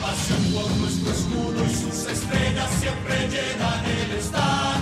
Pasión por nuestro escudo y sus estrellas siempre llenan el estadio,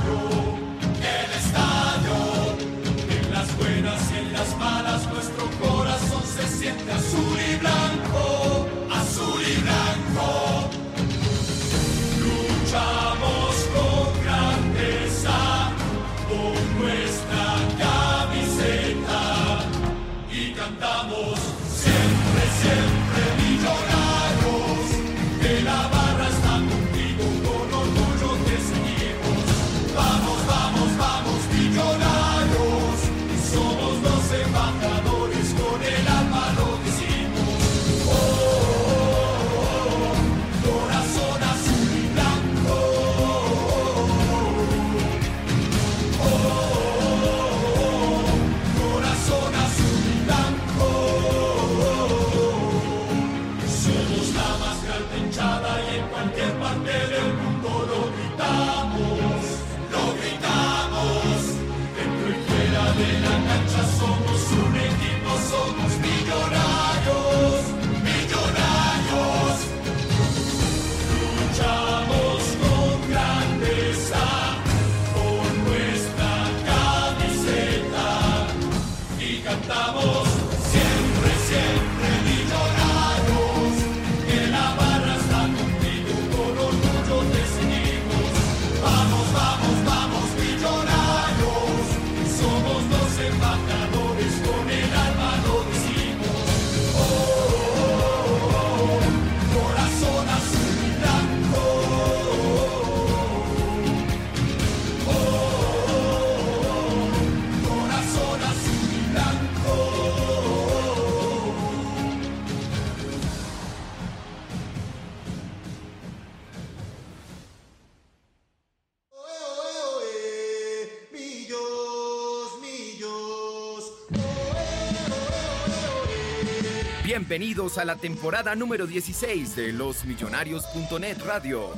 Bienvenidos a la temporada número 16 de losmillonarios.net Radio.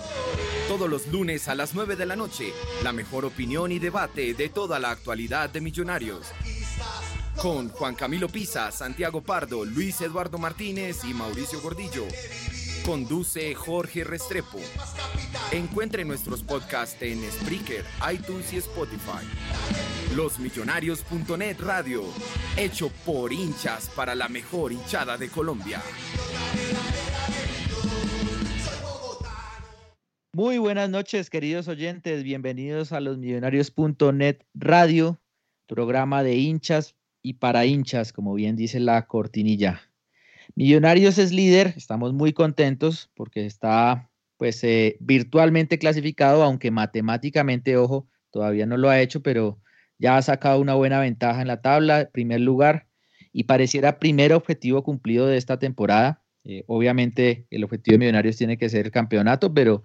Todos los lunes a las 9 de la noche, la mejor opinión y debate de toda la actualidad de Millonarios. Con Juan Camilo Pisa, Santiago Pardo, Luis Eduardo Martínez y Mauricio Gordillo. Conduce Jorge Restrepo. Encuentre nuestros podcasts en Spreaker, iTunes y Spotify. Losmillonarios.net Radio, hecho por hinchas para la mejor hinchada de Colombia. Muy buenas noches, queridos oyentes. Bienvenidos a los millonarios.net radio, programa de hinchas y para hinchas, como bien dice la cortinilla. Millonarios es líder, estamos muy contentos porque está pues eh, virtualmente clasificado, aunque matemáticamente, ojo, todavía no lo ha hecho, pero ya ha sacado una buena ventaja en la tabla, primer lugar, y pareciera primer objetivo cumplido de esta temporada. Eh, obviamente el objetivo de Millonarios tiene que ser el campeonato, pero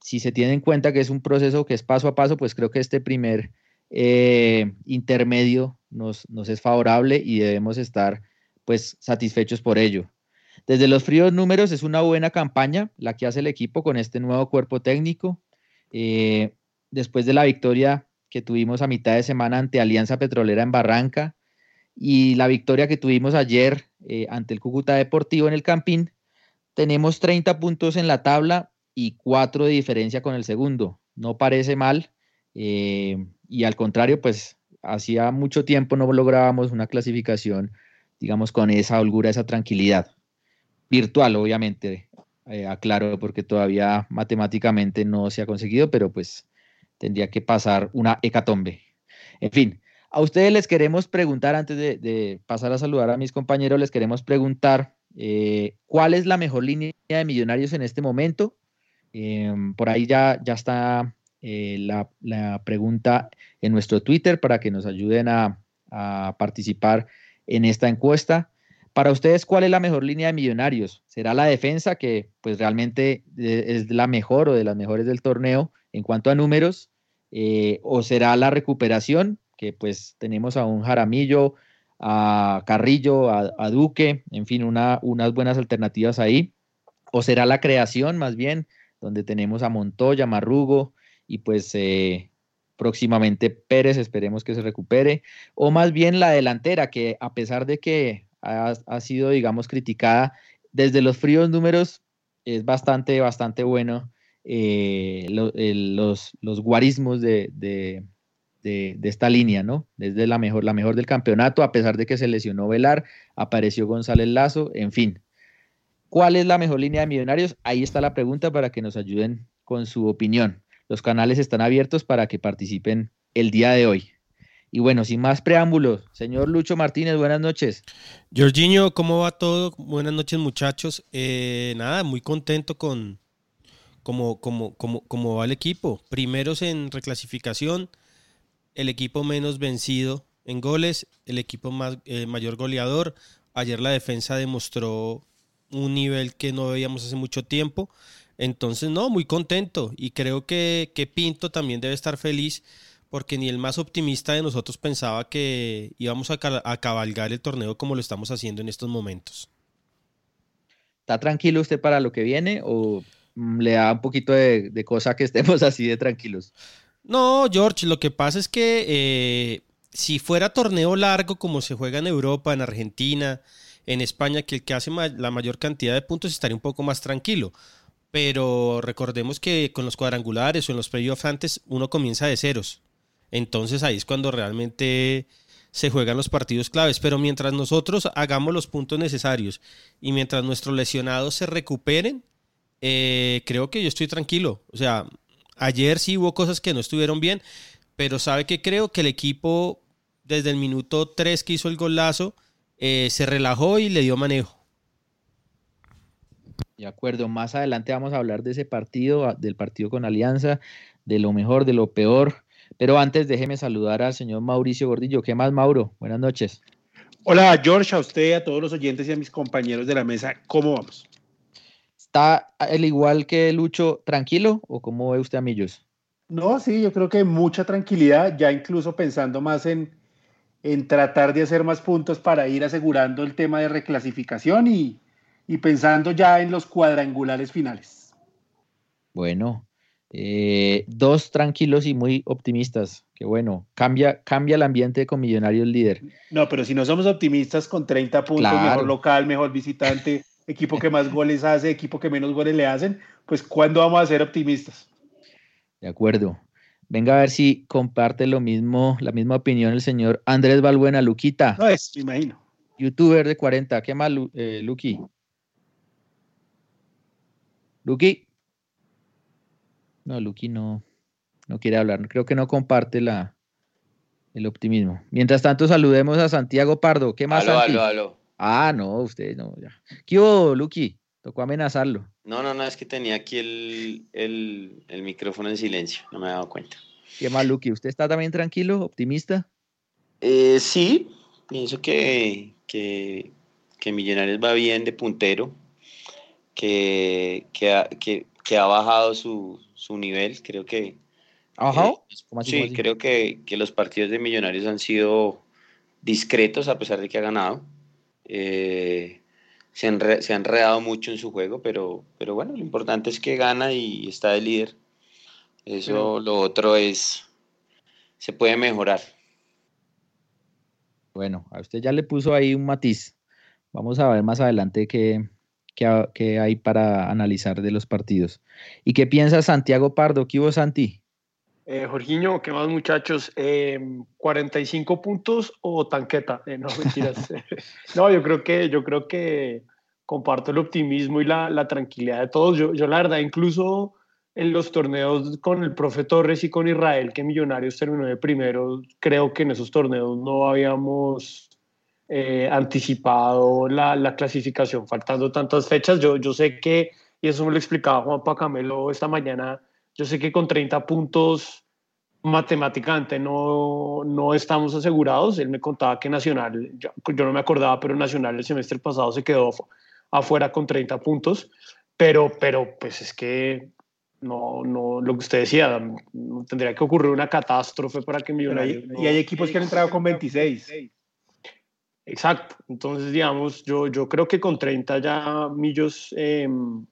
si se tiene en cuenta que es un proceso que es paso a paso, pues creo que este primer eh, intermedio nos, nos es favorable y debemos estar pues satisfechos por ello. Desde los fríos números es una buena campaña la que hace el equipo con este nuevo cuerpo técnico. Eh, después de la victoria que tuvimos a mitad de semana ante Alianza Petrolera en Barranca y la victoria que tuvimos ayer eh, ante el Cúcuta Deportivo en el Campín, tenemos 30 puntos en la tabla y 4 de diferencia con el segundo. No parece mal eh, y al contrario, pues hacía mucho tiempo no lográbamos una clasificación, digamos, con esa holgura, esa tranquilidad. Virtual, obviamente, eh, aclaro, porque todavía matemáticamente no se ha conseguido, pero pues tendría que pasar una hecatombe. En fin, a ustedes les queremos preguntar, antes de, pasar a saludar a mis compañeros, les queremos preguntar eh, cuál es la mejor línea de millonarios en este momento. Em, por ahí ya, ya está eh, la, pregunta en nuestro Twitter para que nos ayuden a, participar en esta encuesta. Para ustedes, ¿cuál es la mejor línea de millonarios? ¿Será la defensa, que pues realmente eh, es la mejor o de las mejores del torneo en cuanto a números? Eh, ¿O será la recuperación, que pues tenemos a un Jaramillo, a Carrillo, a, Duque, en fin, unas buenas alternativas ahí? ¿O será la creación más bien, donde tenemos a Montoya, Marrugo, y pues eh, próximamente Pérez, esperemos que se recupere, o más bien la delantera, que a pesar de que ha, sido, digamos, criticada, desde los fríos números es bastante, bastante bueno eh, los, guarismos de, de, esta línea, ¿no? Desde la mejor, la mejor del campeonato, a pesar de que se lesionó Velar, apareció González Lazo, en fin. ¿Cuál es la mejor línea de millonarios? Ahí está la pregunta para que nos ayuden con su opinión. Los canales están abiertos para que participen el día de hoy. Y bueno, sin más preámbulos, señor Lucho Martínez, buenas noches. Jorginho, ¿cómo va todo? Buenas noches, muchachos. Eh, nada, muy contento con cómo, como va el equipo. Primeros en reclasificación, el equipo menos vencido en goles, el equipo más, eh, mayor goleador. Ayer la defensa demostró un nivel que no veíamos hace mucho tiempo. Entonces, no, muy contento y creo que, Pinto también debe estar feliz porque ni el más optimista de nosotros pensaba que íbamos a, cabalgar el torneo como lo estamos haciendo en estos momentos. ¿Está tranquilo usted para lo que viene o mm, le da un poquito de, cosa que estemos así de tranquilos? No, George, lo que pasa es que eh, si fuera torneo largo como se juega en Europa, en Argentina, en España, que el que hace la mayor cantidad de puntos estaría un poco más tranquilo pero recordemos que con los cuadrangulares o en los playoffs antes uno comienza de ceros. Entonces ahí es cuando realmente se juegan los partidos claves. Pero mientras nosotros hagamos los puntos necesarios y mientras nuestros lesionados se recuperen, eh, creo que yo estoy tranquilo. O sea, ayer sí hubo cosas que no estuvieron bien, pero sabe que creo que el equipo desde el minuto 3 que hizo el golazo eh, se relajó y le dio manejo. De acuerdo, más adelante vamos a hablar de ese partido, del partido con Alianza, de lo mejor, de lo peor. Pero antes déjeme saludar al señor Mauricio Gordillo. ¿Qué más, Mauro? Buenas noches. Hola, George, a usted, a todos los oyentes y a mis compañeros de la mesa. ¿Cómo vamos? ¿Está el igual que Lucho tranquilo o cómo ve usted a Millos? No, sí, yo creo que mucha tranquilidad, ya incluso pensando más en, en tratar de hacer más puntos para ir asegurando el tema de reclasificación y, y pensando ya en los cuadrangulares finales. Bueno, eh, dos tranquilos y muy optimistas. Que bueno, cambia, cambia el ambiente con Millonarios líder. No, pero si no somos optimistas con 30 puntos, mejor local, mejor visitante, equipo que más goles hace, equipo que menos goles le hacen, pues ¿cuándo vamos a ser optimistas? De acuerdo. Venga a ver si comparte lo mismo, la misma opinión el señor Andrés Balbuena, Luquita. No es, me imagino. Youtuber de 40. ¿Qué más, eh, Luqui? Lucky. No, Lucky no, no quiere hablar. Creo que no comparte la, el optimismo. Mientras tanto, saludemos a Santiago Pardo. ¿Qué más? Aló, aló, Ah, no, usted no, ya. ¿Qué hubo, Lucky? Tocó amenazarlo. No, no, no, es que tenía aquí el, micrófono en silencio, no me he dado cuenta. ¿Qué más, Lucky? ¿Usted está también tranquilo, optimista? Eh, sí, pienso que, que, que Millonarios va bien de puntero que, que, ha, bajado su, nivel. Creo que. ¿Ha bajado? Eh, sí, creo que, los partidos de Millonarios han sido discretos a pesar de que ha ganado. Eh, se, han se han enredado mucho en su juego, pero, pero bueno, lo importante es que gana y está de líder. Eso, lo otro es, se puede mejorar. Bueno, a usted ya le puso ahí un matiz. Vamos a ver más adelante qué, qué, hay para analizar de los partidos. ¿Y qué piensa Santiago Pardo? ¿Qué hubo, Santi? Eh, Jorginho, ¿qué más muchachos? ¿45 em, puntos o tanqueta? Eh, no, mentiras. no, yo creo que, yo creo que comparto el optimismo y la, la tranquilidad de todos. Yo, yo, la verdad, incluso en los torneos con el profe Torres y con Israel, que Millonarios terminó de primero, creo que en esos torneos no habíamos eh, anticipado la, la, clasificación, faltando tantas fechas. Yo, yo sé que, y eso me lo explicaba Juan Pacamelo esta mañana, yo sé que con 30 puntos matemáticamente no, no estamos asegurados. Él me contaba que Nacional, yo, yo, no me acordaba, pero Nacional el semestre pasado se quedó afuera con 30 puntos. Pero, pero pues es que no, no, lo que usted decía, tendría que ocurrir una catástrofe para que Millonarios... y hay equipos que han entrado con 26. Exacto, entonces digamos, yo, yo creo que con 30 ya Millos em,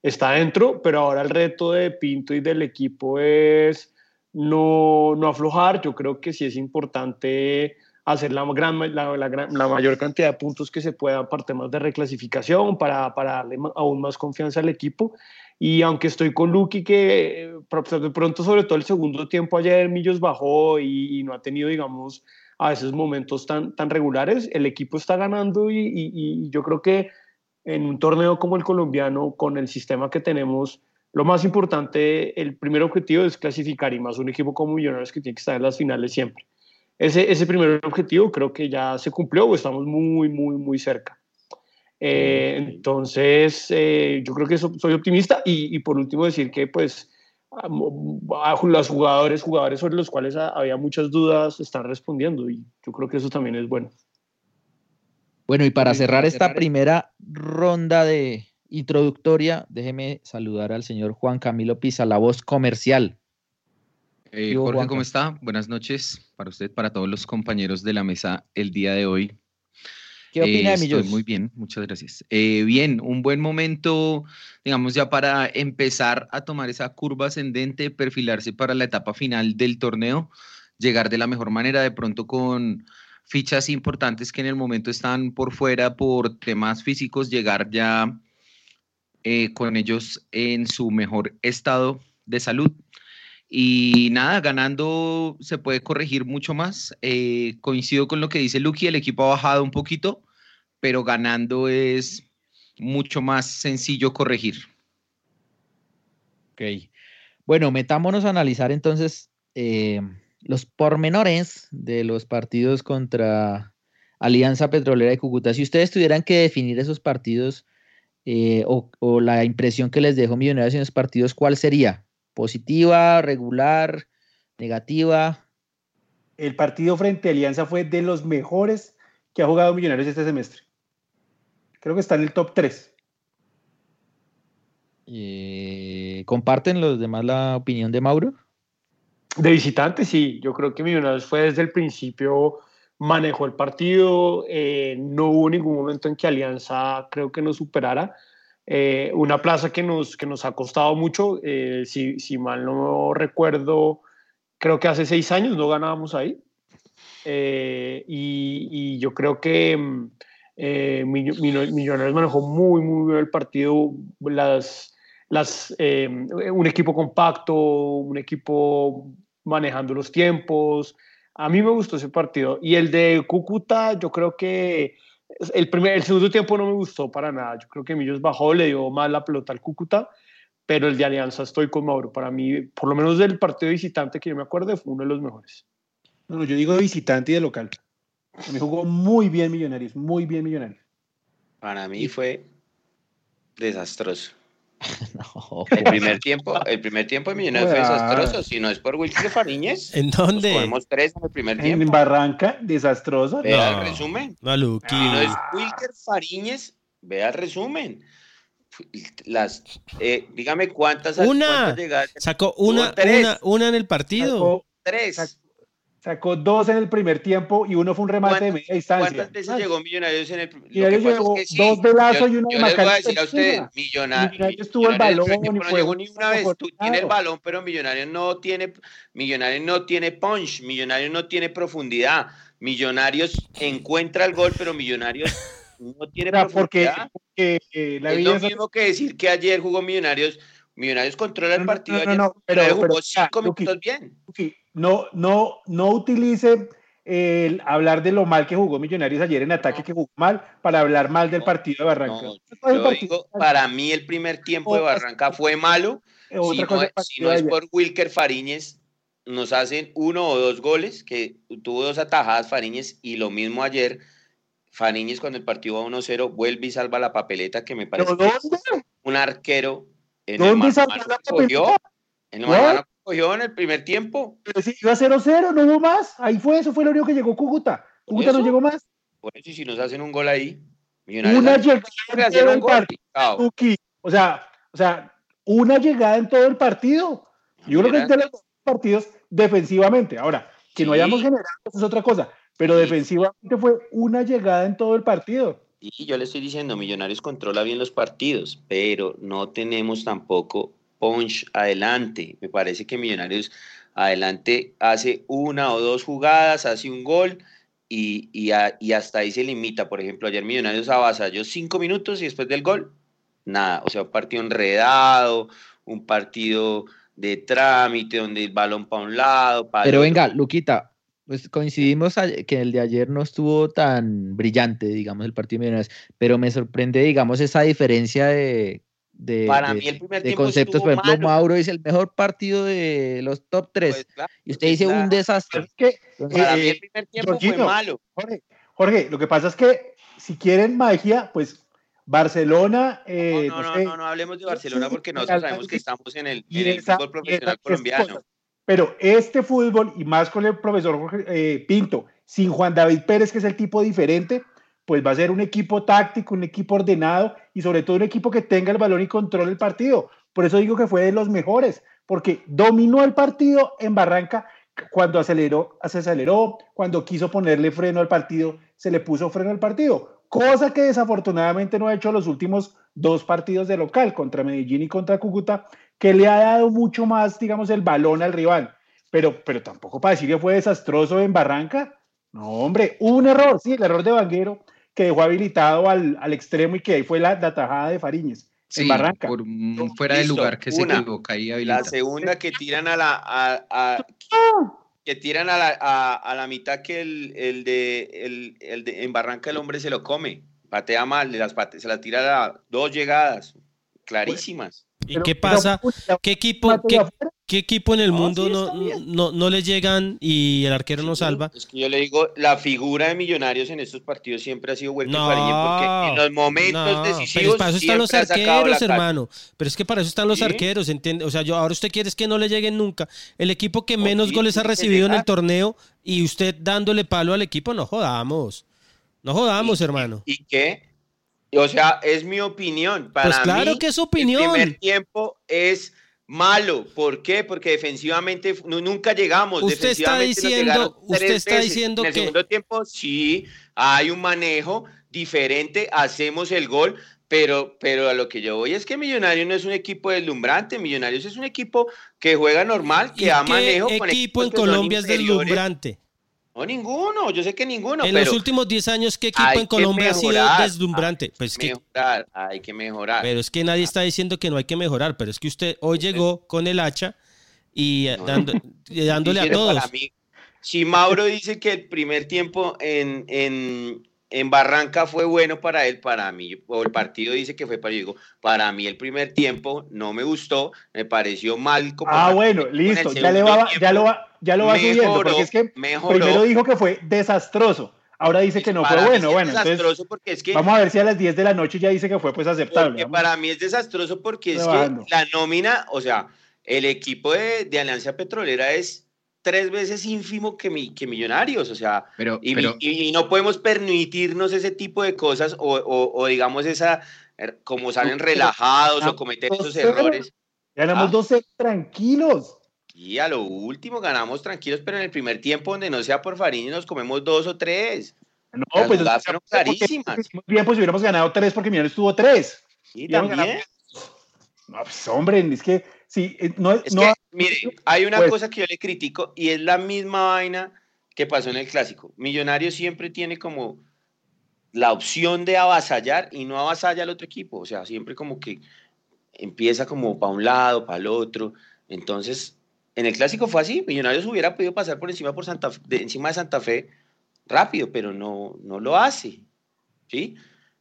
está dentro, pero ahora el reto de Pinto y del equipo es no, no aflojar, yo creo que sí es importante hacer la, gran, la, la, mayor cantidad de puntos que se pueda para temas de reclasificación, para, para darle aún más confianza al equipo. Y aunque estoy con Lucky, que eh, de pronto, sobre todo el segundo tiempo, ayer Millos bajó y, no ha tenido, digamos, a veces momentos tan, tan regulares, el equipo está ganando y, y, yo creo que en un torneo como el colombiano, con el sistema que tenemos, lo más importante, el primer objetivo es clasificar y más un equipo como Millonarios que tiene que estar en las finales siempre. Ese, ese primer objetivo creo que ya se cumplió o estamos muy, muy, muy cerca. Eh, entonces, eh, yo creo que soy optimista y, por último decir que pues los jugadores, jugadores sobre los cuales había muchas dudas están respondiendo y yo creo que eso también es bueno. Bueno, y para cerrar esta primera ronda de introductoria, déjeme saludar al señor Juan Camilo Pisa, la voz comercial. Eh, Jorge, ¿cómo está? Buenas noches para usted, para todos los compañeros de la mesa el día de hoy. ¿Qué opina de Muy bien, muchas gracias. Eh, bien, un buen momento, digamos, ya para empezar a tomar esa curva ascendente, perfilarse para la etapa final del torneo, llegar de la mejor manera, de pronto con fichas importantes que en el momento están por fuera por temas físicos, llegar ya eh, con ellos en su mejor estado de salud. Y nada, ganando se puede corregir mucho más. Eh, coincido con lo que dice Lucky, el equipo ha bajado un poquito, pero ganando es mucho más sencillo corregir. Ok. Bueno, metámonos a analizar entonces eh, los pormenores de los partidos contra Alianza Petrolera de Cúcuta. Si ustedes tuvieran que definir esos partidos eh, o, o, la impresión que les dejó Millonarios en esos partidos, ¿cuál sería? ¿Positiva, regular, negativa? El partido frente a Alianza fue de los mejores que ha jugado Millonarios este semestre. Creo que está en el top 3. Eh, ¿Comparten los demás la opinión de Mauro? De visitante, sí. Yo creo que Millonarios fue desde el principio, manejó el partido, eh, no hubo ningún momento en que Alianza creo que nos superara. Eh, una plaza que nos, que nos ha costado mucho, si, si, mal no recuerdo, creo que hace seis años no ganábamos ahí. Y, y, yo creo que mm, eh, Millonarios manejó muy, muy bien el partido. Las, eh, un equipo compacto, un equipo manejando los tiempos. A mí me gustó ese partido. Y el de Cúcuta, yo creo que el, primer, el segundo tiempo no me gustó para nada. Yo creo que Millos bajó, le dio más la pelota al Cúcuta. Pero el de Alianza estoy con Mauro. Para mí, por lo menos del partido visitante que yo me acuerdo, fue uno de los mejores. No, yo digo de visitante y de local. Me jugó muy bien Millonarios, muy bien Millonarios. Para mí fue desastroso. el primer tiempo, el primer tiempo de Millonarios fue desastroso. Si no es por Wilker Fariñez, ¿en dónde? Tres en el primer tiempo. En Barranca, desastroso. Vea el resumen. No, Luqui. Si no es Wilker Fariñez, vea el resumen. Las, eh, dígame cuántas. Una. Sacó una, una, una en el partido. tres. Sacó dos en el primer tiempo y uno fue un remate de media distancia. ¿Cuántas veces llegó Millonarios en el primer Millonarios llegó dos de Lazo y uno yo de les voy a decir a ustedes. Millonarios, Millonarios tuvo el balón no llegó ni una vez. Tú tienes el balón, pero Millonarios no tiene, Millonarios no tiene punch, Millonarios no tiene profundidad. Millonarios encuentra el gol, pero Millonarios no tiene O sea, profundidad. porque, eh, la es vida lo es- mismo que decir que ayer jugó Millonarios. Millonarios controla el partido no, no, ayer. no, pero- jugó cinco minutos bien. Sí, no, no, no utilice el hablar de lo mal que jugó Millonarios ayer en ataque, que jugó mal, para hablar mal del partido de Barranca. No, partido- digo, para mí el primer tiempo de Barranca fue malo. eh, si no, es- si no por Wilker Fariñez, nos hacen uno o dos goles, que tuvo dos atajadas Fariñez, y lo mismo ayer. Fariñez, cuando el partido va 1-0, vuelve y salva la papeleta, que me parece un arquero. En el ¿Dónde mano a salvó mano la cogió, en el cogió en el primer tiempo. Pero si iba 0-0, no hubo más. Ahí fue, eso fue lo único que llegó Cúcuta. Cúcuta no llegó más. Por eso, si nos hacen un gol ahí, Millonarios Una llegada en todo el partido. O sea, o sea, una llegada en todo el partido. Yo creo que de los partidos defensivamente. Ahora, que no Sí. hayamos generado, eso es otra cosa. Pero Sí. defensivamente fue una llegada en todo el partido. Y yo le estoy diciendo, Millonarios controla bien los partidos, pero no tenemos tampoco punch adelante. Me parece que Millonarios adelante hace una o dos jugadas, hace un gol y, y, a- y hasta ahí se limita. Por ejemplo, ayer Millonarios avasalló cinco minutos y después del gol, nada. O sea, un partido enredado, un partido de trámite donde el balón para un lado, Pero venga, Luquita, pues coincidimos que el de ayer no estuvo tan brillante, digamos, el partido de Millonarios, pero me sorprende, digamos, esa diferencia de, de, Para de- mí el primer de conceptos. Por ejemplo, malo. Mauro dice el mejor partido de los top 3 Pues, claro, y usted dice un claro. desastre. Es que, Entonces, Para mí eh, el primer tiempo fue Jorginho, malo. Jorge, Jorge, lo que pasa es que si quieren magia, pues Barcelona, eh, no, no, no, sé, no, no hablemos de Barcelona porque nosotros sabemos que estamos en el, en el esa- fútbol y profesional colombiano. cosas. Pero este fútbol, y más con el profesor Jorge, eh, Pinto, sin Juan David Pérez, que es el tipo diferente, pues va a ser un equipo táctico, un equipo ordenado y sobre todo un equipo que tenga el balón y controle el partido. Por eso digo que fue de los mejores, porque dominó el partido en Barranca cuando aceleró, se aceleró, cuando quiso ponerle freno al partido, se le puso freno al partido, cosa que desafortunadamente no ha hecho los últimos dos partidos de local, contra Medellín y contra Cúcuta, que le ha dado mucho más, digamos, el balón al rival. Pero, pero tampoco para decir que fue desastroso en Barranca. No, hombre, un error, sí, el error de Vanguero, que dejó habilitado al, al extremo y que ahí fue la, la tajada de Fariñez Sí, en Barranca. por un fuera de Listo, lugar que se una. equivoca y La habilita. segunda que tiran a la a, a- que tiran a la, a, a la mitad que el, el de el, el de en Barranca el hombre se lo come, patea mal, de las pate- se la tira a dos llegadas clarísimas. ¿Y Pero- qué pasa? ¿Qué equipo, qué, equipo en el No, mundo sí, no, no, no le llegan y el arquero no salva? Es que yo le digo, la figura de Millonarios en estos partidos siempre ha sido Welker No, Fariñez, porque en los momentos no, pero decisivos para eso están los arqueros, hermano. Pero es que para eso están los Sí. arqueros, ¿entiende? O sea, yo ahora usted quiere es que no le lleguen nunca. El equipo que No, menos sí, goles ha recibido en el torneo y usted dándole palo al equipo, no jodamos. No jodamos, Y- hermano. ¿Y qué? O sea, es mi opinión. Para Pues claro mí, que es El opinión. primer tiempo es malo. ¿Por qué? Porque defensivamente nu- nunca llegamos. Usted está diciendo- usted está veces. diciendo en el que- segundo tiempo sí hay un manejo diferente, hacemos el gol. Pero, pero a lo que yo voy es que Millonarios no es un equipo deslumbrante, Millonarios es un equipo que juega normal, ¿Y que da qué manejo con equipo en Colombia es deslumbrante? No, ninguno, yo sé que ninguno, en pero los últimos 10 años, ¿qué equipo hay en Colombia ha sido deslumbrante? Pues que mejorar, hay que mejorar. Pero es que nadie está diciendo que no hay que mejorar, pero es que usted hoy llegó con el hacha y eh, No. dando- y dándole a todos. mí, si Mauro dice que el primer tiempo en, en, en Barranca fue bueno para él, para mí, o el partido dice que fue para yo digo, para mí el primer tiempo no me gustó, me pareció mal. como Ah, bueno, listo, ya, le va, ya lo va, ya lo va subiendo, porque es que mejoró. primero dijo que fue desastroso, ahora dice que no fue bueno, bueno, entonces desastroso porque es que vamos a ver si a las 10 de la noche ya dice que fue pues aceptable. Para mí es desastroso porque es Rebajando. que la nómina, o sea, el equipo de, de Alianza Petrolera es tres veces ínfimo que, mi, que Millonarios, o sea, Pero, y, pero y- y no podemos permitirnos ese tipo de cosas o, o- o digamos esa, er, como salen Pero- relajados o Ah, cometer esos errores. Ganamos Ah. 12 tranquilos. Y a lo último ganamos tranquilos, pero en el primer tiempo, donde no sea por Fariñez, nos comemos dos o tres. No, Las pues sea, fueron clarísimas. Muy bien, pues hubiéramos ganado tres porque Millonarios tuvo tres. Y Hubiéramos también. ganado- No, pues hombre, es que sí, eh, no, Es no, que, mire, hay una Pues- cosa que yo le critico y es la misma vaina que pasó en el clásico. Millonario siempre tiene como la opción de avasallar y no avasalla al otro equipo. O sea, siempre como que empieza como para un lado, para el otro. Entonces, en el clásico fue así. Millonarios hubiera podido pasar por encima, por Santa Fe- de, encima de Santa Fe rápido, pero no, no lo hace. ¿sí?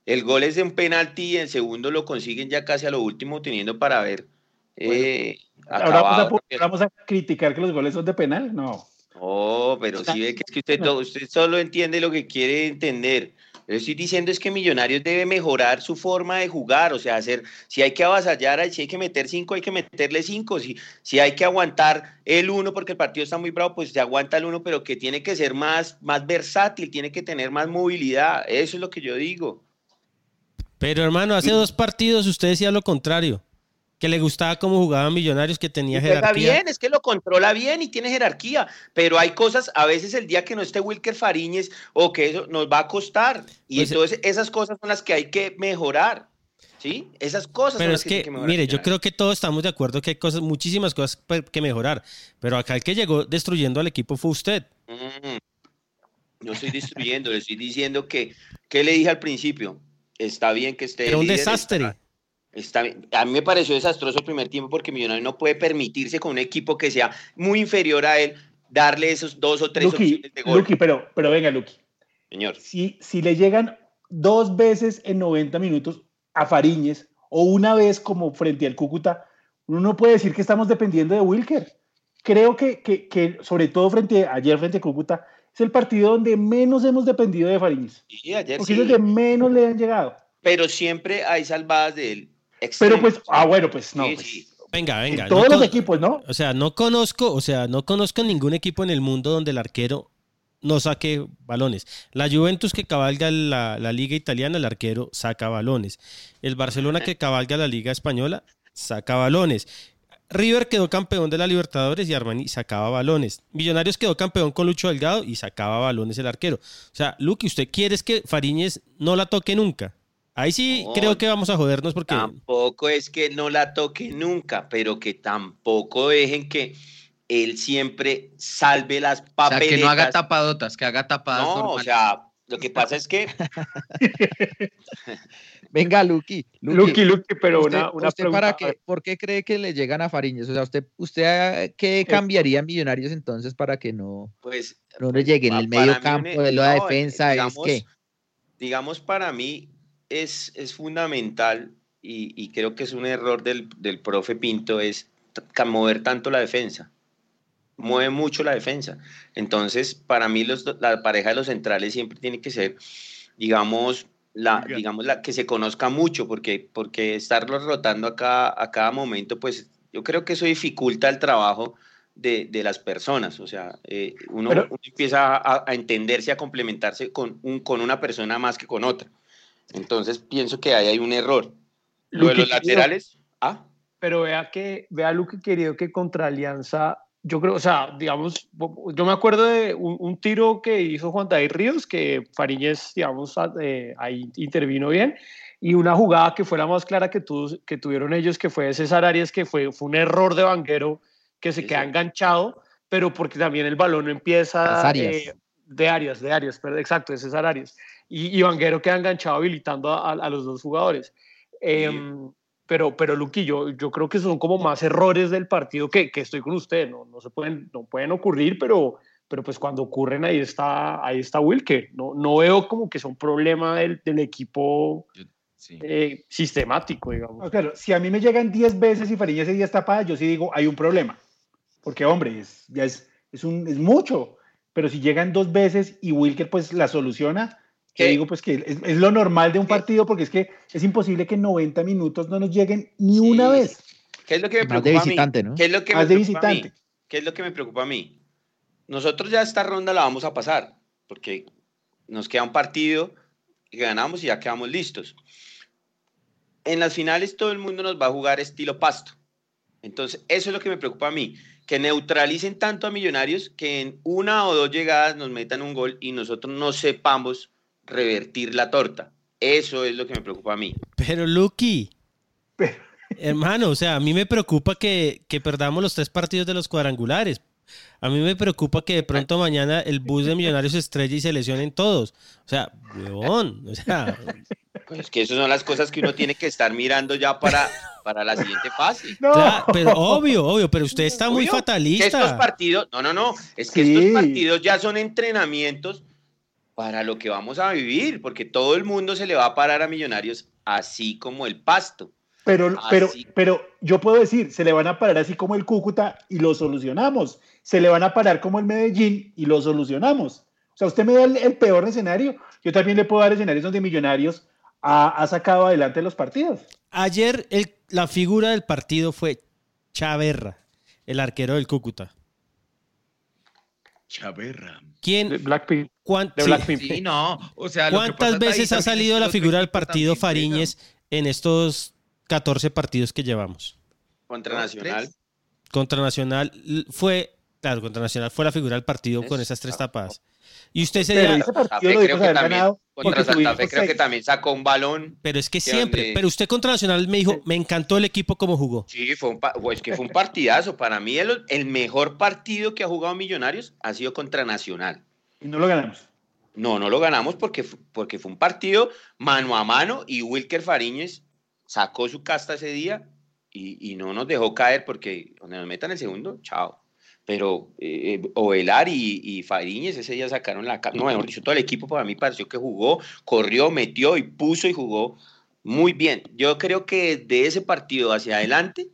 El gol es de un penalti y el segundo lo consiguen ya casi a lo último, teniendo para ver. Eh, ahora vamos a, vamos criticar que los goles son de penal. No. No, pero sí ve que es que usted, solo entiende lo que quiere entender. Lo que estoy diciendo es que Millonarios debe mejorar su forma de jugar, o sea, hacer, si hay que avasallar, si hay que meter cinco, hay que meterle cinco, si, si hay que aguantar el uno porque el partido está muy bravo, pues se aguanta el uno, pero que tiene que ser más, más versátil, tiene que tener más movilidad, eso es lo que yo digo. Pero hermano, hace dos partidos usted decía lo contrario. Que le gustaba cómo jugaban Millonarios, que tenía Y juega jerarquía. bien, es que lo controla bien y tiene jerarquía, pero hay cosas, a veces el día que no esté Wilker Fariñez o que eso nos va a costar. Y Pues, entonces esas cosas son las que hay que mejorar. ¿Sí? Esas cosas Pero son es las que, hay que, mejorar, mire, yo creo que todos estamos de acuerdo que hay cosas, muchísimas cosas que mejorar. Pero acá el que llegó destruyendo al equipo fue usted. Mm, no estoy destruyendo, le estoy diciendo que, ¿qué le dije al principio? Está bien que esté. Era un líder, desastre. está- Está. A mí me pareció desastroso el primer tiempo porque Millonarios no puede permitirse con un equipo que sea muy inferior a él darle esos dos o tres Luqui, opciones de gol. Luqui, pero, pero venga, Luqui. Señor. Si, si le llegan dos veces en 90 minutos a Fariñez o una vez como frente al Cúcuta, uno no puede decir que estamos dependiendo de Wilker. Creo que, que, que sobre todo frente ayer frente a Cúcuta, es el partido donde menos hemos dependido de Fariñez. Sí, ayer Porque sí. es el que menos le han llegado. Pero siempre hay salvadas de él. Pero pues, ah, bueno, pues no. Sí, pues, sí. Venga, en venga. todos no los equipos, ¿no? O sea, no conozco, o sea, no conozco ningún equipo en el mundo donde el arquero no saque balones. La Juventus que cabalga la, la liga italiana, el arquero saca balones. El Barcelona que cabalga la liga española, saca balones. River quedó campeón de la Libertadores y Armani sacaba balones. Millonarios quedó campeón con Lucho Delgado y sacaba balones el arquero. O sea, Luque, ¿usted quiere es que Fariñez no la toque nunca? Ahí sí No, creo que vamos a jodernos porque... Tampoco es que no la toque nunca, pero que tampoco dejen que él siempre salve las O sea, papeletas. que no haga tapadotas, que haga tapadas No, o sea, lo que pasa es que Venga, Luqui. Luqui, Luqui, pero usted, una, una usted pregunta. para qué, ¿Por qué cree que le llegan a Fariñez? O sea, ¿usted, usted eh, qué cambiaría en Millonarios entonces para que no, pues no le llegue en pa- el medio campo de la no, defensa? digamos, es que digamos, para mí es, es fundamental y, y creo que es un error del, del profe Pinto, es mover tanto la defensa. Mueve mucho la defensa. Entonces, para mí los, la pareja de los centrales siempre tiene que ser, digamos, la, digamos la, que se conozca mucho, porque, porque estarlos rotando a cada, a cada momento, pues yo creo que eso dificulta el trabajo de, de las personas. O sea, eh, uno, Pero- uno empieza a, a entenderse, a complementarse con, un, con una persona más que con otra. Entonces pienso que ahí hay un error. Lo de los querido, laterales, ah, Pero vea que, vea Luque querido que contra Alianza, yo creo, o sea, digamos, yo me acuerdo de un, un tiro que hizo Juan David Ríos, que Fariñez, digamos, a- eh, ahí intervino bien, y una jugada que fue la más clara que, tu- que tuvieron ellos, que fue de César Arias, que fue, fue un error de Vanguero, que se Sí, queda sí. enganchado, pero porque también el balón empieza... Arias. eh, de Arias, de Arias, pero exacto, de César Arias. Y, y Vanguero queda enganchado habilitando a, a los dos jugadores. Em, pero, pero Luqui, yo, yo creo que son como más errores del partido que, que estoy con usted, no, no se pueden, no pueden ocurrir, pero, pero pues cuando ocurren ahí está, ahí está Wilke. No, no veo como que un problema del, del equipo Sí. eh, sistemático, digamos. No, claro, si a mí me llegan 10 veces y Fariñez ese día está tapada, yo sí digo, hay un problema. Porque, hombre, es, ya es, es, un, es mucho. Pero si llegan dos veces y Wilker pues la soluciona, ¿Qué? digo pues que es, es lo normal de un ¿Qué? partido porque es que es imposible que en 90 minutos no nos lleguen ni Sí, una vez. ¿qué es lo que me más de preocupa a mí? visitante, ¿no? ¿Qué es lo que Más me de preocupa a mí? visitante. ¿Qué es lo que me preocupa a mí? Nosotros ya esta ronda la vamos a pasar, porque nos queda un partido que ganamos y ya quedamos listos. En las finales todo el mundo nos va a jugar estilo pasto. Entonces, eso es lo que me preocupa a mí, que neutralicen tanto a Millonarios que en una o dos llegadas nos metan un gol y nosotros no sepamos revertir la torta. Eso es lo que me preocupa a mí. Pero Lucky, hermano, o sea, a mí me preocupa que, que perdamos los tres partidos de los cuadrangulares. A mí me preocupa que de pronto mañana el bus de Millonarios se estrelle y se lesionen todos. O sea, huevón, o sea, Pues que esas son las cosas que uno tiene que estar mirando ya para, para la siguiente fase. No. claro, pero obvio, obvio, pero usted está muy Que estos fatalista. partidos, no, no, no, es que Sí. estos partidos ya son entrenamientos para lo que vamos a vivir, porque todo el mundo se le va a parar a Millonarios así como el pasto. Pero, pero, pero yo puedo decir, se le van a parar así como el Cúcuta y lo solucionamos. Se le van a parar como el Medellín y lo solucionamos. O sea, usted me da el, el peor escenario. Yo también le puedo dar escenarios donde Millonarios ha, ha sacado adelante los partidos. Ayer el- la figura del partido fue Chaverra, el arquero del Cúcuta. Chaverra. De ¿Quién? Blackpink. cuán- de Blackpink. Sí, no. O sea, ¿Cuántas veces ha salido la figura del partido Fariñez en estos 14 partidos que llevamos? Contra Nacional. Contra Nacional fue, claro, contra Nacional fue la figura del partido con Es- esas tres ah, tapadas. Y usted se Pero ese partido lo creo que haber también, ganado contra Santa Fe creo que también sacó un balón. pero es que siempre, donde- pero usted contra Nacional me dijo, me encantó el equipo como jugó. Sí, fue un, pues que fue un partidazo. Para mí el, el mejor partido que ha jugado Millonarios ha sido contra Nacional. Y no lo ganamos. No, no lo ganamos porque, porque fue un partido mano a mano y Wilker Fariñez sacó su casta ese día y, y no nos dejó caer porque donde nos metan el segundo, chao. Pero eh, Ovelar y, y Fariñez ese día sacaron la. No, mejor dicho, todo el equipo para mí pareció que jugó, corrió, metió y puso y jugó muy bien. Yo creo que de ese partido hacia adelante,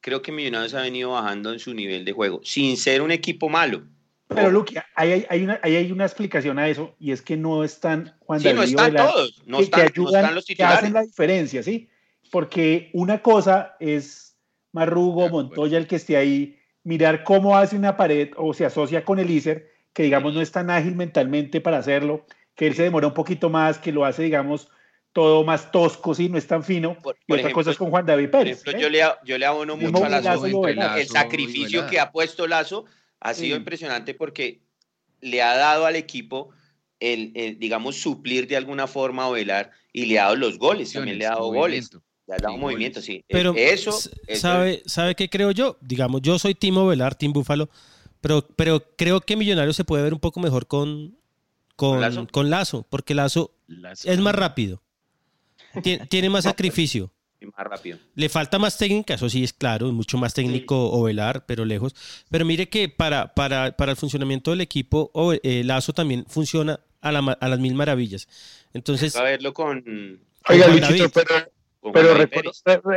creo que Millonarios ha venido bajando en su nivel de juego, sin ser un equipo malo. Pero, Luqui, ahí hay, hay una, ahí hay una explicación a eso y es que no están Juan Sí, no David están Ovelar, todos, no que- están, que no ayudan, están los que titulares. hacen la diferencia, ¿sí? Porque una cosa es Marrugo. Montoya, el que esté ahí, mirar cómo hace una pared o se asocia con el ICER, que digamos no es tan ágil mentalmente para hacerlo, que él se demora un poquito más, que lo hace, digamos, todo más tosco, ¿sí? No es tan fino. Por- y otra ejemplo, cosa es con Juan David Por Pérez. ejemplo, ¿eh? yo le, yo le abono mucho a Lazo. Lazo. El sacrificio que ha puesto Lazo ha sido Sí. impresionante porque le ha dado al equipo el, el, digamos, suplir de alguna forma a Ovelar y le ha dado los goles, también le ha dado goles. Ha dado Sí, movimiento, sí. Pero eso, ¿sabe, ¿sabe qué creo yo? Digamos, yo soy Timo Velar, Team Búfalo, pero, pero creo que Millonarios se puede ver un poco mejor con, con, ¿Con Lazo? con Lazo, porque Lazo es más rápido, Tien- tiene más sacrificio. es más rápido. Le falta más técnica, eso sí es claro, es mucho más técnico Ovelar, pero lejos. Pero mire que para, para, para el funcionamiento del equipo, eh, Lazo también funciona a, la a las mil maravillas. Entonces, A verlo con, Oiga, Juan Luchito, David. pero, con pero recono-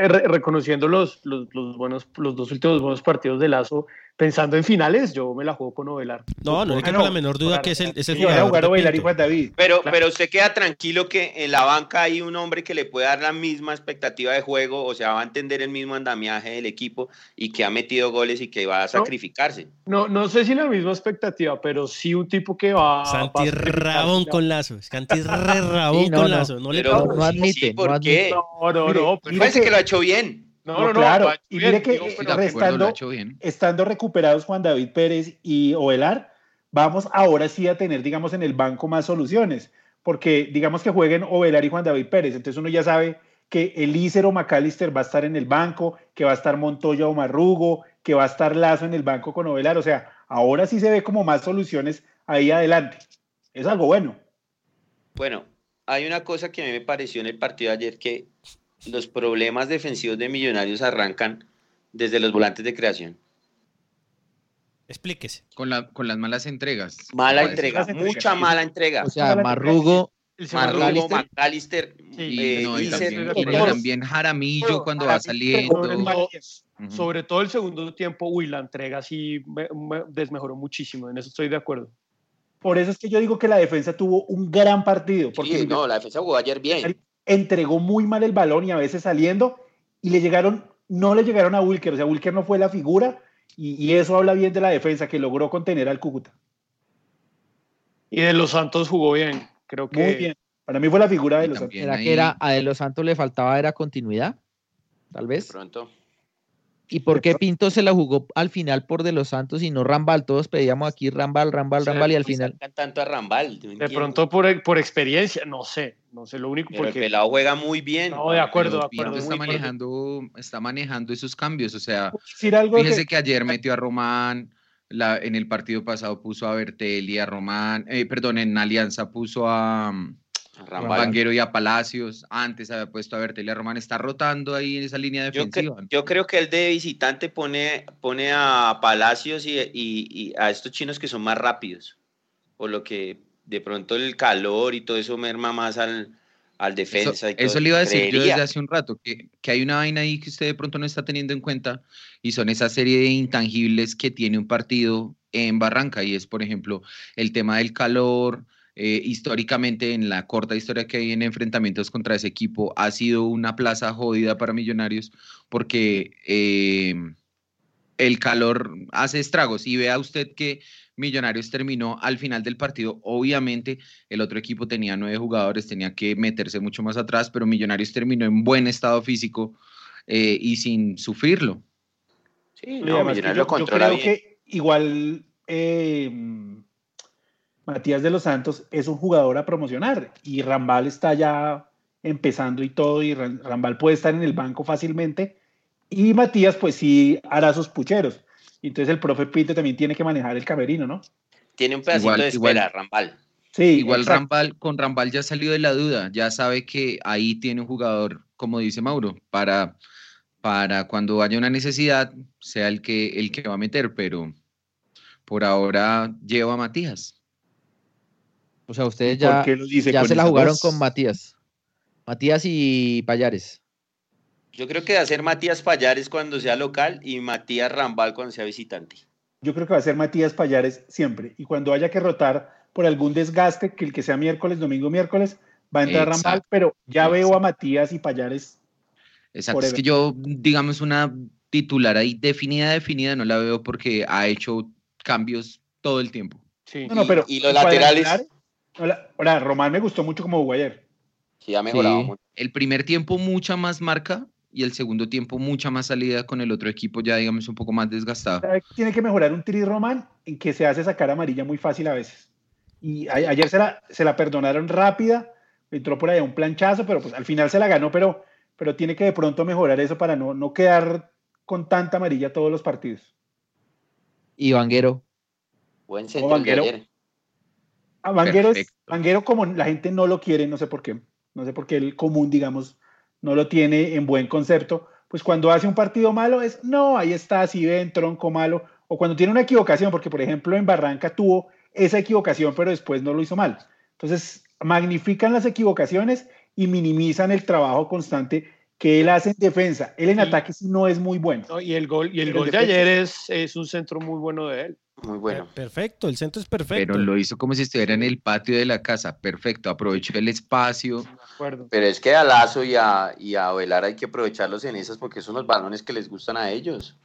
re- reconociendo los, los, los buenos, los dos últimos buenos partidos de Lazo, pensando en finales, yo me la juego con Ovelar. no, no le no, la menor duda que es el, es el a jugador. jugar Ovelar y David. Pero, Claro. pero usted queda tranquilo que en la banca hay un hombre que le puede dar la misma expectativa de juego, o sea, va a entender el mismo andamiaje del equipo y que ha metido goles y que va a sacrificarse. No, no sé si la misma expectativa, pero sí un tipo que va. Santi Rabón con Lazo. Santi Rabón Sí, no, con no. Lazo. No le Pero- No, no admite, sí, ¿por no qué? No, no, no. mire pero- Parece que- que lo ha hecho bien. No, No, no, claro. Y bien, mire que, digo, pero- acuerdo, bien. estando recuperados Juan David Pérez y Ovelar, vamos ahora sí a tener, digamos, en el banco más soluciones, porque digamos que jueguen Ovelar y Juan David Pérez, entonces uno ya sabe que el Ícero McAllister va a estar en el banco, que va a estar Montoya o Marrugo, que va a estar Lazo en el banco con Ovelar, o sea, ahora sí se ve como más soluciones ahí adelante. Es algo bueno. Bueno, hay una cosa que a mí me pareció en el partido de ayer que los problemas defensivos de Millonarios arrancan desde los volantes de creación. Explíquese. Con, la, con las malas entregas. Mala entrega, mucha mala entrega. O sea, Marrugo, Marrugo, McAllister. McAllister, Sí, eh, No, y también, y Jaramillo cuando va saliendo. sobre todo- Ujú. Sobre todo el segundo tiempo, uy, la entrega sí me- me desmejoró muchísimo, en eso estoy de acuerdo. Por eso es que yo digo que la defensa tuvo un gran partido, porque Sí, no, la defensa jugó ayer bien. Entregó muy mal el balón y a veces saliendo y le llegaron, no le llegaron a Wilker, o sea, Wilker no fue la figura y, y eso habla bien de la defensa que logró contener al Cúcuta. Y de los Santos jugó bien, creo que. Muy bien. Para mí fue la figura de los también ¿será ahí- que era a De Los Santos le faltaba era continuidad? Tal De vez. pronto. ¿Y por qué Pinto se la jugó al final por De Los Santos y no Rambal? Todos pedíamos aquí Rambal, Rambal, Rambal y al final. tanto a Rambal. De pronto por, por experiencia, no sé, no sé, lo único Pero porque... el pelado juega muy bien. No, de acuerdo, de acuerdo. Pinto está manejando, está manejando esos cambios. O sea, decir algo que- que ayer metió a Román, la, en el partido pasado puso a Bertelli, a Román, eh, perdón, en Alianza puso a, Vanguero y a Palacios. Antes había puesto a Bertelli y a Román. Está rotando ahí en esa línea Yo, defensiva. cre- yo creo que el de visitante pone, pone a Palacios y, y- y a estos chinos que son más rápidos. Por lo que de pronto el calor y todo eso merma más al, al defensa. Eso, y todo eso le iba a decir yo Creería. desde hace un rato, que, que hay una vaina ahí que usted de pronto no está teniendo en cuenta y son esa serie de intangibles que tiene un partido en Barranca y es, por ejemplo, el tema del calor. Eh, históricamente, en la corta historia que hay en enfrentamientos contra ese equipo, ha sido una plaza jodida para Millonarios porque eh, el calor hace estragos. Y vea usted que Millonarios terminó al final del partido. Obviamente, el otro equipo tenía nueve jugadores, tenía que meterse mucho más atrás, pero Millonarios terminó en buen estado físico eh, y sin sufrirlo. Sí, no, Millonarios yo, lo yo controla creo bien. que igual eh, Matías de los Santos es un jugador a promocionar y Rambal está ya empezando y todo y Ram- Rambal puede estar en el banco fácilmente y Matías pues sí hará sus pucheros. Entonces el profe Pinto también tiene que manejar el camerino, ¿no? Tiene un pedacito Igual- de igual- espera, Rambal. Sí, Igual exacto. Rambal, con Rambal ya salió de la duda, ya sabe que ahí tiene un jugador, como dice Mauro, para, para cuando haya una necesidad, sea el que, el que va a meter, pero por ahora lleva a Matías. O sea, ustedes ¿Por ya, qué lo dice ya se la jugaron voz? con Matías. Matías y Payares. Yo creo que va a ser Matías Payares cuando sea local y Matías Rambal cuando sea visitante. Yo creo que va a ser Matías Payares siempre. Y cuando haya que rotar por algún desgaste, que el que sea miércoles, domingo, miércoles, va a entrar Exacto. Rambal, pero ya veo a. Matías y Payares. Exacto, es que yo, digamos, una titular ahí definida, definida, no la veo porque ha hecho cambios todo el tiempo. Sí. No, no, pero y los cuadrangular- laterales? Hola, hola, Román me gustó mucho como jugó ayer. Sí, ha mejorado Sí. mucho. El primer tiempo mucha más marca y el segundo tiempo mucha más salida con el otro equipo ya, digamos, un poco más desgastado. ¿Sabe qué Tiene que mejorar un tri Román en que se hace sacar amarilla muy fácil a veces. Y a- ayer se la, se la perdonaron rápida, entró por allá un planchazo, pero pues al final se la ganó, pero, pero tiene que de pronto mejorar eso para no, no quedar con tanta amarilla todos los partidos. Y Vanguero. Buen centro de ayer. A Vanguero, es-. Vanguero, como la gente no lo quiere, no sé por qué, no sé por qué el común, digamos, no lo tiene en buen concepto, pues cuando hace un partido malo es, no, ahí está, si ven, tronco malo, o cuando tiene una equivocación, porque por ejemplo en Barranca tuvo esa equivocación, pero después no lo hizo mal. Entonces, magnifican las equivocaciones y minimizan el trabajo constante que él hace en defensa. Él en Y- ataque sí no es muy bueno. No, y el gol, y el gol de ayer es, es un centro muy bueno de él. Muy bueno. Per- Perfecto, el centro es perfecto. Pero lo hizo como si estuviera en el patio de la casa. Perfecto, aprovechó el espacio. De acuerdo. Pero es que a Lazo y a, y a Velar hay que aprovecharlos en esas porque son los balones que les gustan a ellos.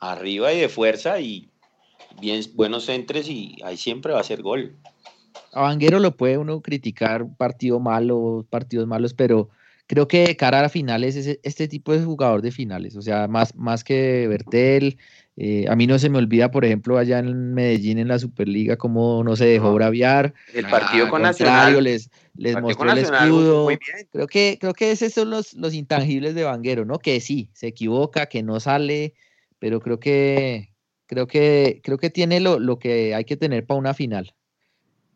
Arriba y de fuerza y bien buenos centres y ahí siempre va a ser gol. A Vanguero lo puede uno criticar, partido malo, partidos malos, pero creo que de cara a finales es este tipo de jugador de finales, o sea, más, más que Bertel. eh, a mí no se me olvida, por ejemplo, allá en Medellín en la Superliga, cómo no se dejó braviar. El Ah, partido con Al contrario, Nacional. les, les mostró con el escudo. muy bien. Creo que, creo que esos son los, los intangibles de Vanguero, ¿no? Que sí, se equivoca, que no sale, pero creo que, creo que, creo que tiene lo, lo que hay que tener para una final.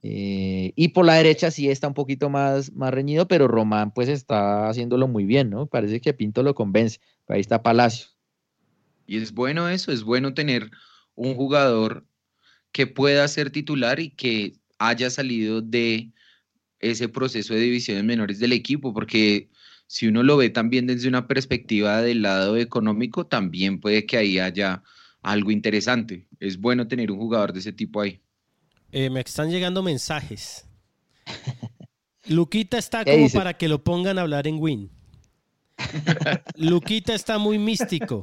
Eh, y por la derecha sí está un poquito más, más reñido, pero Román pues está haciéndolo muy bien, ¿no? Parece que Pinto lo convence. Ahí está Palacio. Y es bueno eso, es bueno tener un jugador que pueda ser titular y que haya salido de ese proceso de divisiones menores del equipo, porque si uno lo ve también desde una perspectiva del lado económico, también puede que ahí haya algo interesante. Es bueno tener un jugador de ese tipo ahí. Eh, me están llegando mensajes. Luquita está ¿Qué como dice? para que lo pongan a hablar en Win. Luquita está muy místico.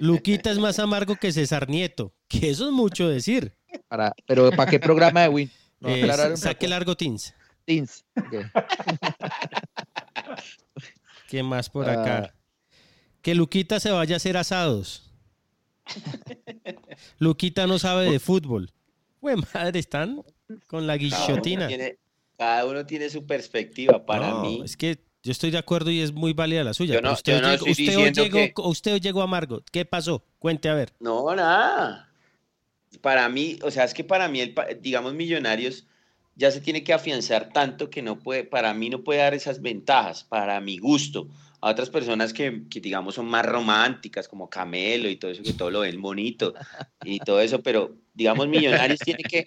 Luquita es más amargo que César Nieto, que eso es mucho decir. Para, pero ¿para qué programa de Win? No, Eh, saque poco. largo Teams. Teams. Ok. ¿Qué más por acá? Ah. Que Luquita se vaya a hacer asados. Luquita no sabe de fútbol. Güey, madre, están con la Cada uno guillotina. tiene, cada uno tiene su perspectiva. Para No, mí, Es que yo estoy de acuerdo y es muy válida la suya. Yo pero no- usted, yo no llegó, usted hoy diciendo llegó, que- usted hoy llegó amargo. ¿Qué pasó? Cuente a ver. No, nada. Para mí, o sea, es que para mí, el, digamos, Millonarios ya se tiene que afianzar tanto que no puede, para mí no puede dar esas ventajas, para mi gusto. A otras personas que, que, digamos, son más románticas, como Camelo y todo eso, que todo lo ven bonito y todo eso, pero, digamos, Millonarios tiene que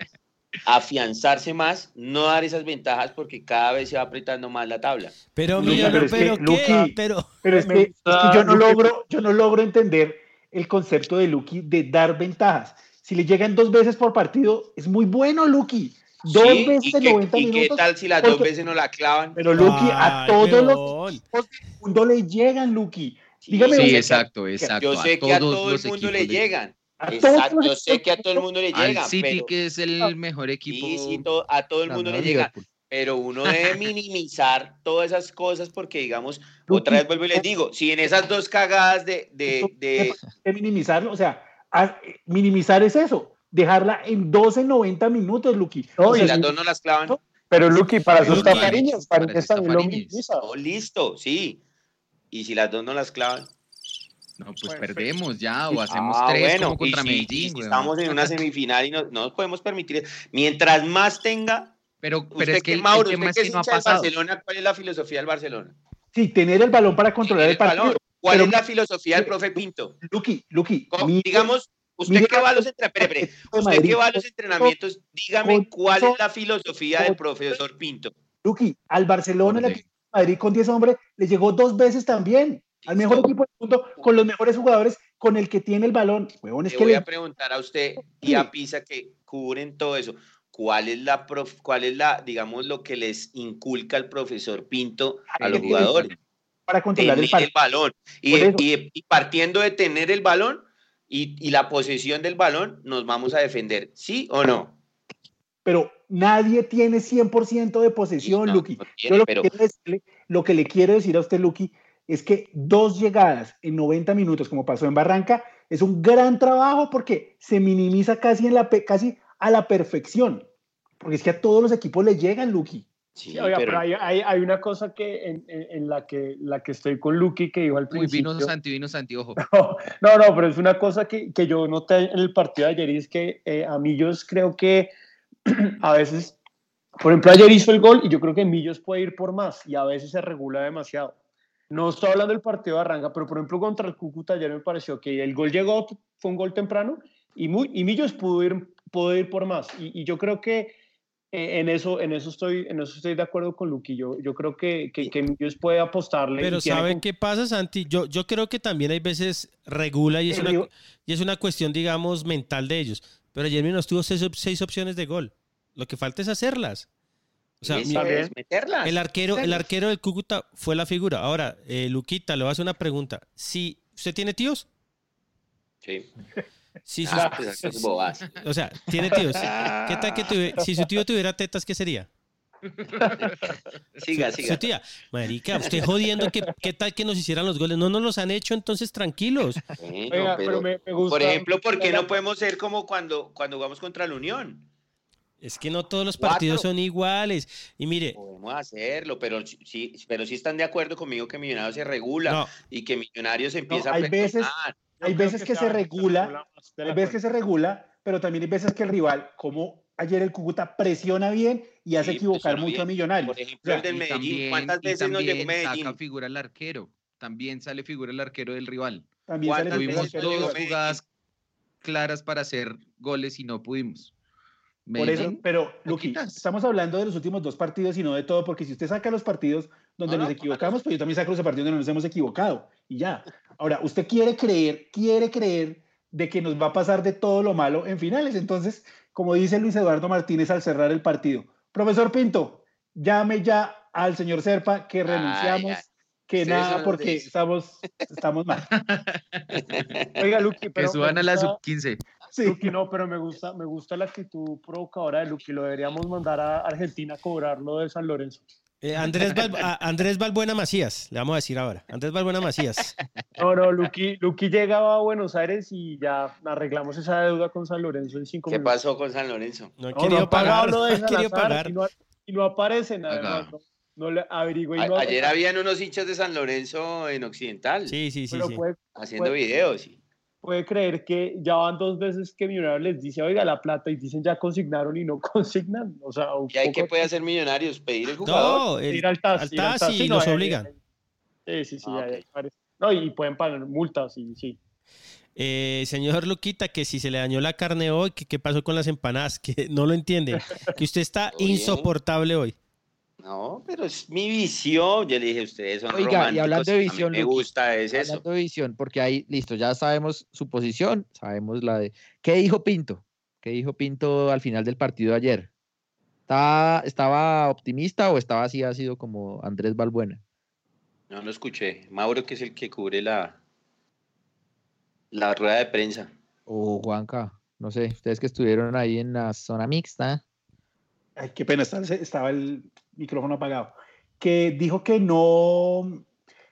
afianzarse más, no dar esas ventajas porque cada vez se va apretando más la tabla. Pero, pero es que, ¿qué? Pero, Pero es que, es que yo no logro, yo no logro entender el concepto de Lucky de dar ventajas. Si le llegan dos veces por partido, es muy bueno, Lucky. Dos Sí, veces ¿Y, en qué, 90 y qué minutos. tal si las dos veces no la clavan? Pero Lucky, a todos los equipos del mundo le llegan, Lucky. Sí, Dígame Sí, exacto, exacto. Yo sé que a todo el mundo le llegan. Exacto, yo sé que a todo el mundo le Al llegan, City, pero que es el mejor equipo. sí, sí, to- a todo el mundo le ganador, llega. Liverpool. Pero uno debe minimizar todas esas cosas porque, digamos, otra vez vuelvo y les digo, si en esas dos cagadas de, de, de- de minimizarlo, o sea, minimizar es eso, dejarla en 12, 90 minutos, Lucky. No, O las dos no las clavan, Pero Luqui, para Fariñez, Fariñez. para Fariñez. minimiza. oh, listo, sí. Y si las dos no las clavan, No, pues Pues, perdemos ya, o hacemos ah, tres bueno, como contra y si- y Medellín, si estamos en una semifinal y no, no nos podemos permitir. Mientras más tenga, Pero, pero usted es que el, Mauro, tema usted es que no ha pasado. Barcelona, ¿cuál es la filosofía del Barcelona? sí, tener el balón para controlar el el partido. balón. ¿Cuál Pero es la filosofía del profe Pinto? Lucky, Lucky, ¿Cómo? mire- digamos, usted que va a los la- entrenamientos, de usted Madrid. que va a los entrenamientos, dígame con- cuál con- es la filosofía del profesor Pinto. Lucky, al Barcelona, equipo de Madrid con 10 hombres, le llegó dos veces también. Al mejor equipo del mundo, con los mejores jugadores, con el que tiene el balón. Huevón, es Le que voy le- a preguntar a usted y a Pisa que cubren todo eso. ¿Cuál es la, prof- cuál es la, digamos, lo que les inculca el profesor Pinto a los jugadores? para controlar el balón. Y partiendo de tener el balón y, y la posesión del balón, nos vamos a defender. ¿Sí o no? Pero nadie tiene 100% de posesión, No, Lucky. no Yo tiene, lo, pero- que quiero decirle- lo que le quiero decir a usted, Lucky, es que dos llegadas en 90 minutos, como pasó en Barranca, es un gran trabajo porque se minimiza casi, en la, casi a la perfección. Porque es que a todos los equipos le llegan, Lucky. Sí, Sí, oiga, pero- pero hay, hay, hay una cosa que en, en- en la que la que estoy con Lucky que dijo al Uy, principio. vino Santi, vino Santi, ojo. No, no, pero es una cosa que, que yo noté en el partido de ayer y es que eh, a Millos creo que a veces, por ejemplo, ayer hizo el gol y yo creo que Millos puede ir por más y a veces se regula demasiado. No estoy hablando del partido de Arranca, pero por ejemplo contra el Cúcuta ayer me pareció que el gol llegó, fue un gol temprano y, muy, y Millos pudo ir, pudo ir por más. Y, y yo creo que en, eso, en, eso estoy, en eso estoy de acuerdo con Luqui. Yo, yo creo que, que, que Millos puede apostarle. Pero ¿saben con- qué pasa, Santi? Yo, yo creo que también hay veces regula y es, una, y es una cuestión, digamos, mental de ellos. Pero ayer nos tuvo seis, op- seis opciones de gol. Lo que falta es hacerlas. O sea, es meterlas. el arquero, el arquero del Cúcuta fue la figura. Ahora, eh, Luquita, le voy a hacer una pregunta. Si usted tiene tíos, Sí. si su- Ah, pues, o sea, tiene tíos. ¿Qué tal que tuve- si su tío tuviera tetas, qué sería? Siga, Su siga. tía, marica, usted jodiendo que qué tal que nos hicieran los goles. No nos los han hecho, entonces tranquilos. Bueno, Oiga, pero, pero me, me gusta. por ejemplo, ¿por qué no podemos ser como cuando, cuando jugamos contra la Unión? Es que no todos los partidos Cuatro. son iguales. Y mire, Podemos hacerlo, pero sí, pero sí están de acuerdo conmigo que Millonarios se regula no, y que Millonarios empieza hay a veces- Hay veces que se sea- regula, de Hay veces que se regula, pero también hay veces que el rival, como ayer el Cúcuta, presiona bien y hace Sí, equivocar presiona mucho a bien. Millonarios. Por ejemplo, O sea, el del Y Medellín. también- ¿Cuántas veces nos llegó Medellín? saca figura el arquero. También sale figura el arquero del rival. también sale ¿cuántas el Tuvimos dos Medellín? jugadas claras para hacer goles y no pudimos. Por eso, Medellín, pero Luqui, estamos hablando de los últimos dos partidos y no de todo, porque si usted saca los partidos donde No, nos no, equivocamos, pues yo también saco los partidos donde nos hemos equivocado y ya. Ahora, usted quiere creer, quiere creer de que nos va a pasar de todo lo malo en finales. Entonces, como dice Luis Eduardo Martínez al cerrar el partido, profesor Pinto, llame ya al señor Serpa que Ay, renunciamos, ay. que Ustedes nada, porque de- estamos, estamos mal. Oiga, Luqui, que pero. suban me a la gusta- sub-15. Sí. Luqui, no, pero me gusta, me gusta la actitud provocadora de Luqui. Lo deberíamos mandar a Argentina a cobrarlo de San Lorenzo. Eh, Andrés, Val- a- Andrés Balbuena Macías, le vamos a decir ahora. Andrés Balbuena Macías. No, no, Luqui, Luqui llegaba a Buenos Aires y ya arreglamos esa deuda con San Lorenzo en cinco ¿Qué minutos. pasó con San Lorenzo? No he No, no querido ha pagado pagar. No he querido pagar. Y no, y no aparece nada. Pagado. No, no, no le averigüe no- ayer habían unos hinchas de San Lorenzo en Occidental Sí, sí, sí. pero sí. puede, haciendo videos. y- puede creer que ya van dos veces que Millonarios les dice, oiga, la plata, y dicen ya consignaron y no consignan. O sea, un ¿Y hay que poco- puede hacer Millonarios? ¿Pedir el jugador? No, el- ir al TAS, al ir al TAS TAS, y sí, no, los hay- obligan. Sí, sí, sí. Ah. No, y pueden pagar multas, y sí. Eh, señor Luquita, que si se le dañó la carne hoy, que qué pasó con las empanadas, que no lo entiende, que usted está insoportable hoy. No, pero es mi visión. Yo le dije, ustedes son Oiga, y hablando de a mí visión, me gusta es eso. Hablando de visión, porque ahí, listo, ya sabemos su posición, sabemos la de... ¿Qué dijo Pinto? ¿Qué dijo Pinto al final del partido de ayer? ¿Estaba, estaba optimista o estaba así, ha sido como Andrés Balbuena? No lo escuché. Mauro, que es el que cubre la, la rueda de prensa. O Juanca, no sé, ustedes que estuvieron ahí en la zona mixta. Ay, qué pena, estaba, estaba el micrófono apagado. Que dijo que no,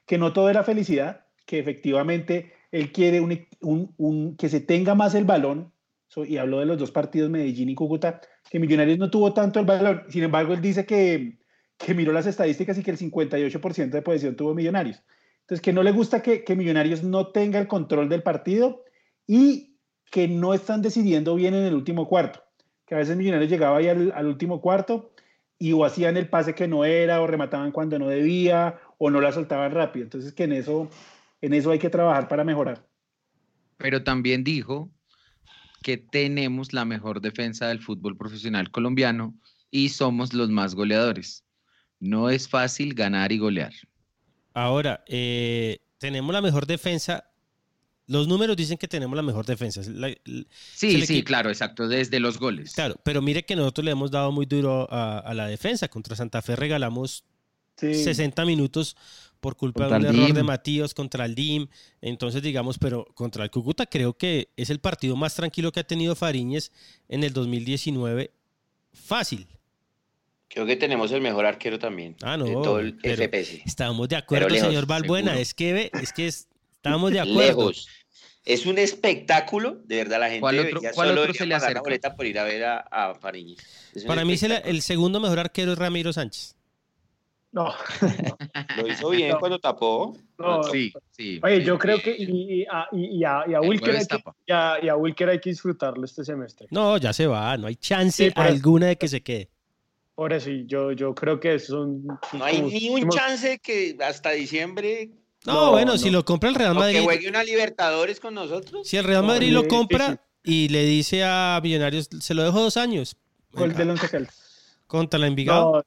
que no todo era felicidad, que efectivamente él quiere un, un- un- que se tenga más el balón, so- y habló de los dos partidos, Medellín y Cúcuta, que Millonarios no tuvo tanto el balón. Sin embargo, él dice que, que miró las estadísticas y que el 58% de posesión tuvo Millonarios. Entonces, que no le gusta que, que Millonarios no tenga el control del partido y que no están decidiendo bien en el último cuarto que a veces Millonarios llegaba ahí al, al último cuarto y o hacían el pase que no era o remataban cuando no debía o no la soltaban rápido. Entonces que en eso, en eso hay que trabajar para mejorar. Pero también dijo que tenemos la mejor defensa del fútbol profesional colombiano y somos los más goleadores. No es fácil ganar y golear. Ahora, eh, tenemos la mejor defensa. Los números dicen que tenemos la mejor defensa. La- Sí, sí, claro, exacto, desde los goles. claro, pero mire que nosotros le hemos dado muy duro a, a la defensa. Contra Santa Fe regalamos Sí. 60 minutos por culpa Contra de un error DIM. de Matías contra el DIM. Entonces, digamos, pero contra el Cúcuta creo que es el partido más tranquilo que ha tenido Fariñez en el 2019. Fácil. Creo que tenemos el mejor arquero también. Ah, no, De todo el FPS. Estábamos de acuerdo, lejos, señor Balbuena. seguro. Es que, ve, es que es- estábamos de acuerdo. Lejos. Es un espectáculo, de verdad, la gente ¿Cuál otro- debería cuál solo otro se le acerca? boleta por ir a ver a, a Fariñez. Es un Para mí, es el, segundo mejor arquero es Ramiro Sánchez. No, Lo hizo bien No. cuando tapó. no. Sí, sí. Oye, sí. yo creo que y, y a, y- y a, y a El Wilker hay que, tapa. y a- y a Wilker hay que disfrutarlo este semestre. No, ya se va. No hay chance Sí, alguna de que se quede. Por eso, yo, yo creo que son... No hay ni un chance que hasta diciembre No, No, bueno, no. si lo compra el Real o que Madrid. juegue una Libertadores con nosotros. Si el Real Madrid lo compra y le dice a Millonarios, se lo dejo dos años. Gol del Once Caldas. Contra la Envigado. No,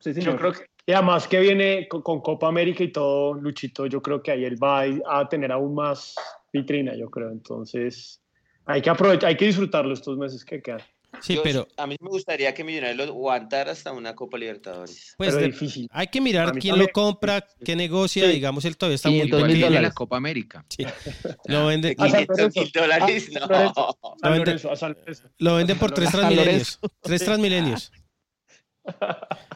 Sí, yo creo que... Y además que viene con, con Copa América y todo, Luchito, yo creo que ahí él va a, a tener aún más vitrina, yo creo. Entonces, hay que aprovechar, hay que disfrutarlo estos meses que quedan. Sí, Yo- pero a mí me gustaría que Millonarios lo aguantara hasta una Copa Libertadores. pues pero de- difícil. hay que mirar quién también. lo compra, qué negocia. Sí. Digamos, él todavía está muy 500 Igual en la. Copa América. Sí. Lo vende, Ah, San 500 Lorenzo. mil dólares, no. Lo vende- lo por tres transmilenios. Tres transmilenios.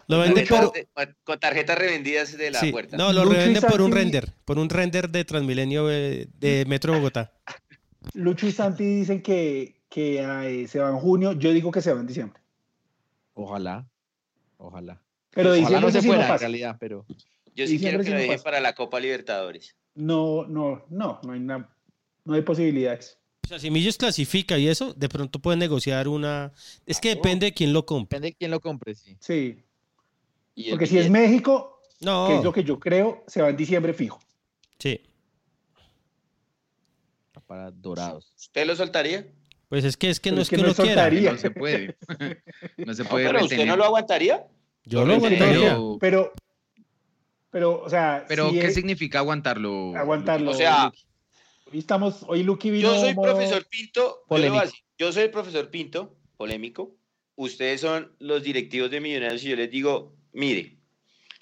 Lo vende por, con, tarjetas revendidas de la sí, puerta. no, lo Lucho revende por un render, por un render de Transmilenio eh, de Metro Bogotá. Lucho y Santi dicen que, que eh, se va en junio. Yo digo que se va en diciembre. Ojalá, ojalá. Pero Ojalá diciembre no se sí no fuera, en realidad, pero Yo sí quiero que lo pasa. para la Copa Libertadores. No, no, no, no hay, na- no hay posibilidades. O sea, si Millos clasifica y eso, de pronto puede negociar una. Es que depende de quién lo compre. depende de quién lo compre, sí. Sí, Y porque si es. México, No. que es lo que yo creo, se va en diciembre fijo. Sí. Para dorados. ¿Usted lo soltaría? Pues es que es que no es es que que no uno quiera. No se puede. No se No, puede ¿usted no lo aguantaría? Yo lo Pero- aguantaría. Pero, Pero, pero, o sea, pero si ¿qué es- significa aguantarlo? aguantarlo? O sea- hoy estamos, hoy Lucky vino. Yo soy profesor Pinto. Yo, polémico. decir, yo soy el profesor Pinto, polémico. Ustedes son los directivos de Millonarios y yo les digo, mire,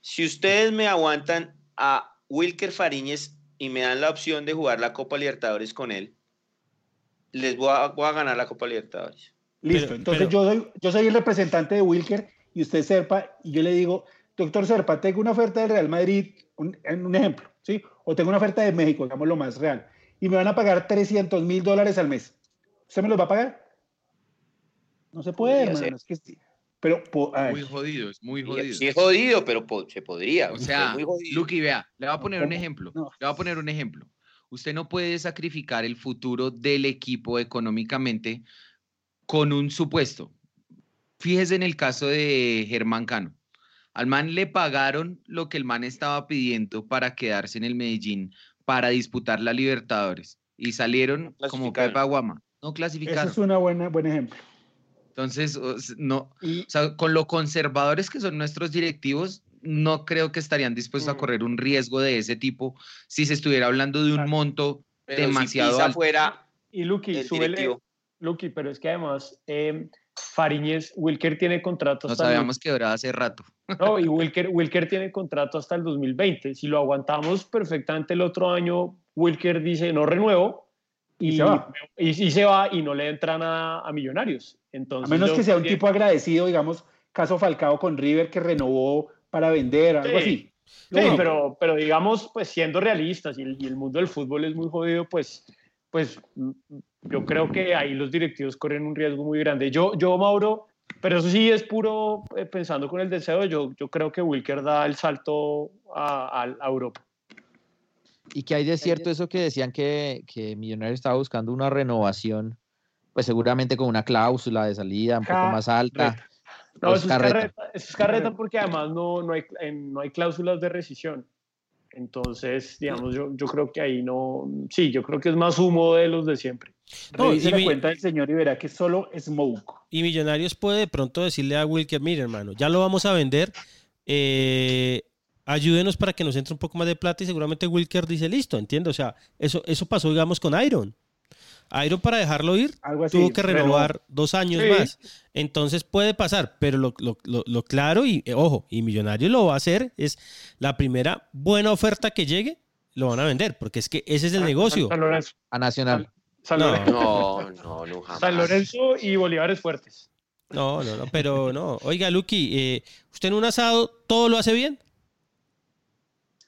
si ustedes me aguantan a Wilker Fariñez y me dan la opción de jugar la Copa Libertadores con él, les voy a, voy a ganar la Copa Libertadores. Listo, Pero- entonces pero- yo, soy, yo soy el representante de Wilker y usted Serpa, y yo le digo, doctor Serpa, tengo una oferta del Real Madrid, un, en un ejemplo, ¿sí? o tengo una oferta de México, digamos lo más real, y me van a pagar 300 mil dólares al mes. ¿Usted me los va a pagar? No se puede, Podría hermano. Es que, sí. pero, ay, Muy jodido, es muy jodido. Sí, es jodido, pero po- se podría. O sea. Luqui, vea, le voy a poner un ejemplo. No. Le voy a poner un ejemplo. Usted no puede sacrificar el futuro del equipo económicamente con un supuesto. Fíjese en el caso de Germán Cano. Al man le pagaron lo que el man estaba pidiendo para quedarse en el Medellín para disputar la Libertadores. Y salieron No como. Pepa Aguama. No ese clasificaron. es un buena, buen ejemplo. Entonces, no, Y, o sea, con lo conservadores que son nuestros directivos, no creo que estarían dispuestos a Mm. correr un riesgo de ese tipo si se estuviera hablando de un Claro. monto Pero demasiado si alto. fuera Y Luqui, el súbele. Luqui, pero es que además eh, Fariñez, Wilker tiene contrato No hasta el- sabíamos que duraba hace rato. No, y Wilker, Wilker tiene contrato hasta el 2020. Si lo aguantamos perfectamente el otro año, Wilker dice no renuevo y, Y se va. y- y se va y no le entra nada a Millonarios. a Entonces, menos yo que sea un tipo agradecido, digamos, caso Falcao con River que renovó para vender, algo Sí. así. Sí, pero, pero digamos, pues siendo realistas y el, y el mundo del fútbol es muy jodido, pues, pues yo creo que ahí los directivos corren un riesgo muy grande. Yo, yo Mauro, pero eso sí es puro eh, pensando con el deseo, yo, yo creo que Wilker da el salto a, a- a Europa. ¿Y que hay de cierto eso que decían que, que Millonarios estaba buscando una renovación? Pues seguramente con una cláusula de salida un poco más alta. No, eso es carreta. carreta, eso es carreta porque además no, no, hay, en- no hay cláusulas de rescisión. Entonces, digamos, yo, yo creo que ahí no, sí, yo creo que es más humo de los de siempre. No, Revise y la mi- cuenta del señor y verá que es solo Smoke. Y Millonarios puede de pronto decirle a Wilker, mire hermano, ya lo vamos a vender, eh, ayúdenos para que nos entre un poco más de plata y seguramente Wilker dice, listo, entiendo, o sea, eso, eso pasó digamos con Iron. Iron para dejarlo ir Algo así. tuvo que renovó. renovar dos años Sí. más. Entonces puede pasar, pero lo, lo- lo- lo claro y eh, ojo, y Millonarios lo va a hacer es la primera buena oferta que llegue, lo van a vender, porque es que ese es el negocio. San Lorenzo. A Nacional. San No. Lorenzo. No, no, no, jamás. San Lorenzo y Bolívares Fuertes. No, no, no, pero no. Oiga, Lucky, eh, ¿usted en un asado todo lo hace bien?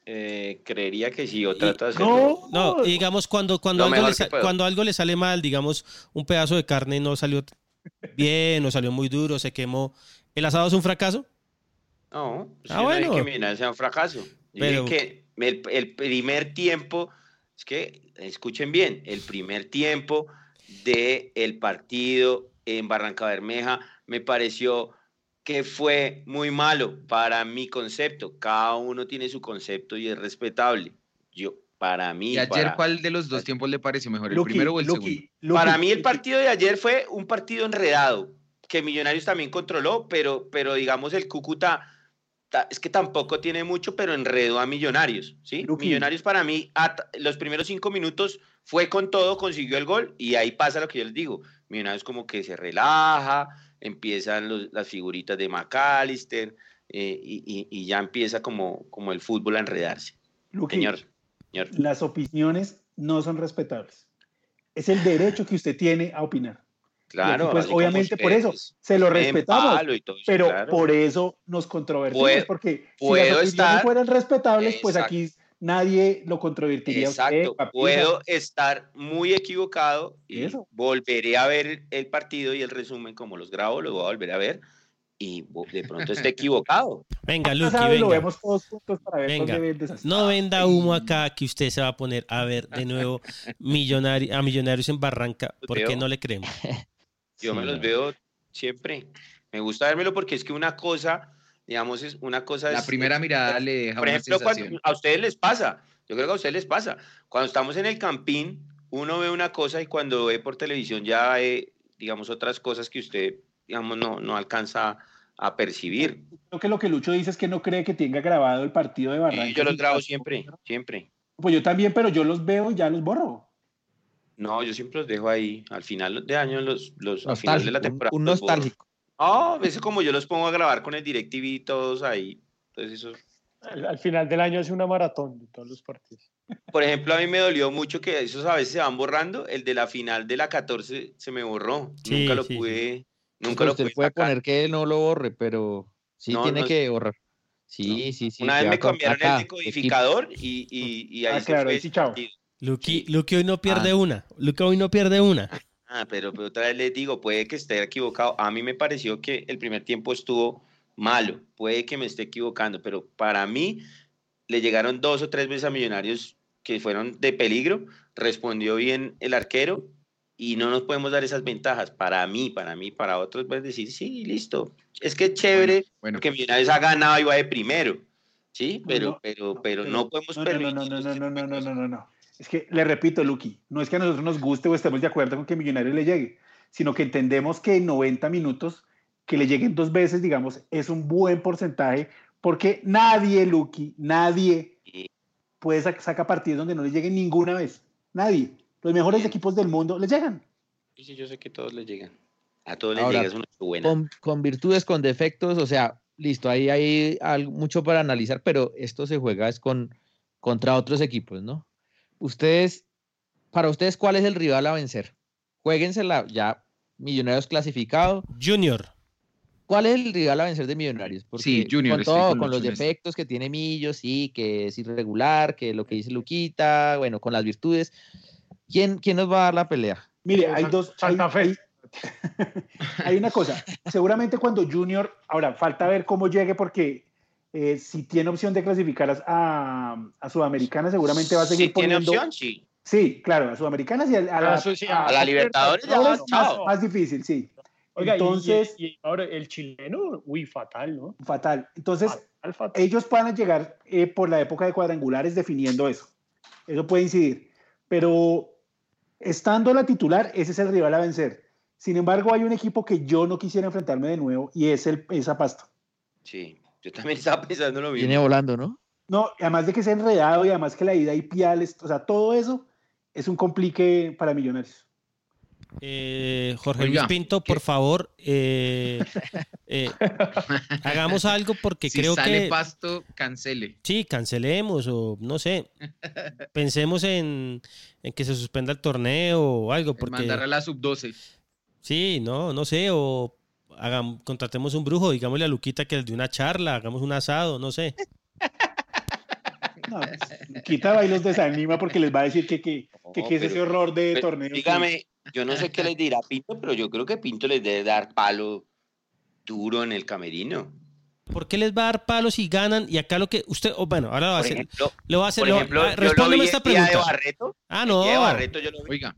Eh, creería que sí, o Y- trato de hacerlo. No, y digamos cuando, cuando, algo le, cuando algo le sale mal, digamos, un pedazo de carne no salió bien, o salió muy duro, se quemó. ¿El asado es un fracaso? No, pues Ah, yo no bueno. que Millonarios sea un fracaso. Yo Pero- dije que el, el primer tiempo, es que escuchen bien, el primer tiempo del el partido en Barranca Bermeja me pareció que fue muy malo para mi concepto. Cada uno tiene su concepto y es respetable. Yo, para mí, ¿Y ayer para, cuál de los dos tiempos le pareció mejor, el primero o el Luqui, segundo? Para mí el partido de ayer fue un partido enredado, que Millonarios también controló, pero, pero digamos el Cúcuta ta- es que tampoco tiene mucho, pero enredó a Millonarios, ¿sí? Millonarios para mí, los primeros cinco minutos fue con todo, consiguió el gol y ahí pasa lo que yo les digo. Millonarios como que se relaja, empiezan los- las figuritas de McAllister eh, y, y- y ya empieza como, como el fútbol a enredarse. Señor, señor. las opiniones no son respetables. Es el derecho que usted tiene a opinar. Aquí, Claro. pues obviamente por eso se lo respetamos, todo pero claro. por eso nos controvertimos, Puedo- porque si las opiniones estar- fueran respetables, pues aquí nadie lo controvertiría. a usted, Exacto, Papisa. puedo estar muy equivocado y Eso. volveré a ver el partido y el resumen como los grabo, lo voy a volver a ver y de pronto esté equivocado. Venga, Lucky, sabe, lo venga. vemos todos juntos para ver Venga. dónde vendes. No venda humo acá que usted se va a poner a ver de nuevo millonari- a Millonarios en Barranca. ¿Por qué no le creemos? Yo Sí, me los veo siempre. Me gusta vérmelo porque es que una cosa, digamos, es una cosa La es- primera mirada le deja Por una ejemplo, cuando a ustedes les pasa, yo creo que a ustedes les pasa, cuando estamos en el campín, uno ve una cosa y cuando ve por televisión ya ve, digamos, otras cosas que usted, digamos, no, no alcanza a percibir. Creo que lo que Lucho dice es que no cree que tenga grabado el partido de Barranca. Y yo los grabo siempre, siempre. Pues yo también, pero yo los veo y ya los borro. No, yo siempre los dejo ahí, al final de año, los, los, al final de la un- temporada. un los borro. nostálgico. No, a veces como yo los pongo a grabar con el DirecTV todos ahí. Entonces eso, Al, al final del año hace una maratón de todos los partidos. Por ejemplo, a mí me dolió mucho que esos a veces se van borrando. El de la final de la 14 se me borró. Sí, nunca lo sí, sí. pude, nunca Pues lo usted pude puede sacar. poner que no lo borre, pero sí No, tiene no, que borrar. Sí, sí, sí. Una vez me cambiaron acá, el decodificador y, y, y ahí Ah, se claro, fue. sí. Sí. Luqui, Luqui hoy no pierde una. Luqui hoy no pierde una. Ah, pero, pero otra vez les digo, puede que esté equivocado. A mí me pareció que el primer tiempo estuvo malo. Puede que me esté equivocando, pero para mí le llegaron dos o tres veces a Millonarios que fueron de peligro. Respondió bien el arquero y no nos podemos dar esas ventajas. Para mí, para mí, para otros, puedes decir, sí, listo. Es que es chévere Bueno, porque Millonarios ha ganado y va de primero. Sí, pero, No, pero, pero no podemos no, no, permitir. no, no, no, no, no, no, no. Es que le repito, Luqui, no es que a nosotros nos guste o estemos de acuerdo con que Millonarios le llegue, sino que entendemos que en 90 minutos que le lleguen dos veces, digamos, es un buen porcentaje, porque nadie, Luqui, nadie puede sacar saca partidos donde no le lleguen ninguna vez. Nadie. Los mejores Bien. equipos del mundo le llegan. Sí, sí, yo sé que todos les llegan. A todos les Ahora, llega, es una buena. con, con virtudes, con defectos, o sea, listo, ahí hay algo- mucho para analizar, pero esto se juega es con contra otros equipos, ¿no? Ustedes, para ustedes, ¿cuál es el rival a vencer? Jueguensela ya, Millonarios clasificado. Junior. ¿Cuál es el rival a vencer de Millonarios? Porque Sí, Junior, con todo, con con los defectos que tiene Millo, sí, que es irregular, que lo que dice Luquita, bueno, con las virtudes. ¿Quién, quién nos va a dar la pelea? Mire, hay dos. Santa hay- Fe. hay- hay una cosa. Seguramente cuando Junior, ahora falta ver cómo llegue porque eh, si tiene opción de clasificar a, a- a Sudamericana, seguramente va a seguir Si tiene poniendo. opción, sí. Sí, claro, a Sudamericanas y a, a la, Ah, sí, a- A la Libertadores ya ahora va, es más, chao. más difícil, sí. Oiga, Entonces- y, y ahora el chileno, uy, fatal, ¿no? Fatal. Entonces, Fatal, fatal. ellos puedan llegar eh, por la época de cuadrangulares definiendo eso. Eso puede incidir. Pero estando la titular, ese es el rival a vencer. Sin embargo, hay un equipo que yo no quisiera enfrentarme de nuevo y es el esa Pasto. Sí, yo también estaba pensando lo mismo. Viene volando, ¿no? No, además de que es enredado y además que la ida y piales, o sea, todo eso es un complique para Millonarios. Eh, Jorge Oiga, Luis Pinto, por ¿qué? favor, eh, eh, hagamos algo porque si creo sale que pasto, cancele. sí, cancelemos o no sé, pensemos en, en que se suspenda el torneo o algo, Porque... porque Mandar a la sub-12. sí, no, no sé, o hagam- contratemos un brujo, digámosle a Luquita que les dé una charla, hagamos un asado, no sé. No, pues, quita y los desanima porque les va a decir que, que, que, No, que es ese horror de Pero, torneo. dígame, yo no sé qué les dirá Pinto, pero yo creo que Pinto les debe dar palo duro en el camerino. ¿Por qué les va a dar palos si ganan? Y acá lo que usted, oh, bueno, ahora lo va a hacer. ejemplo, Le voy a hacer. por le ejemplo ah, yo lo vi respóndeme esta día de pregunta. Barreto. Ah, no. de Barreto yo lo vi. Oiga,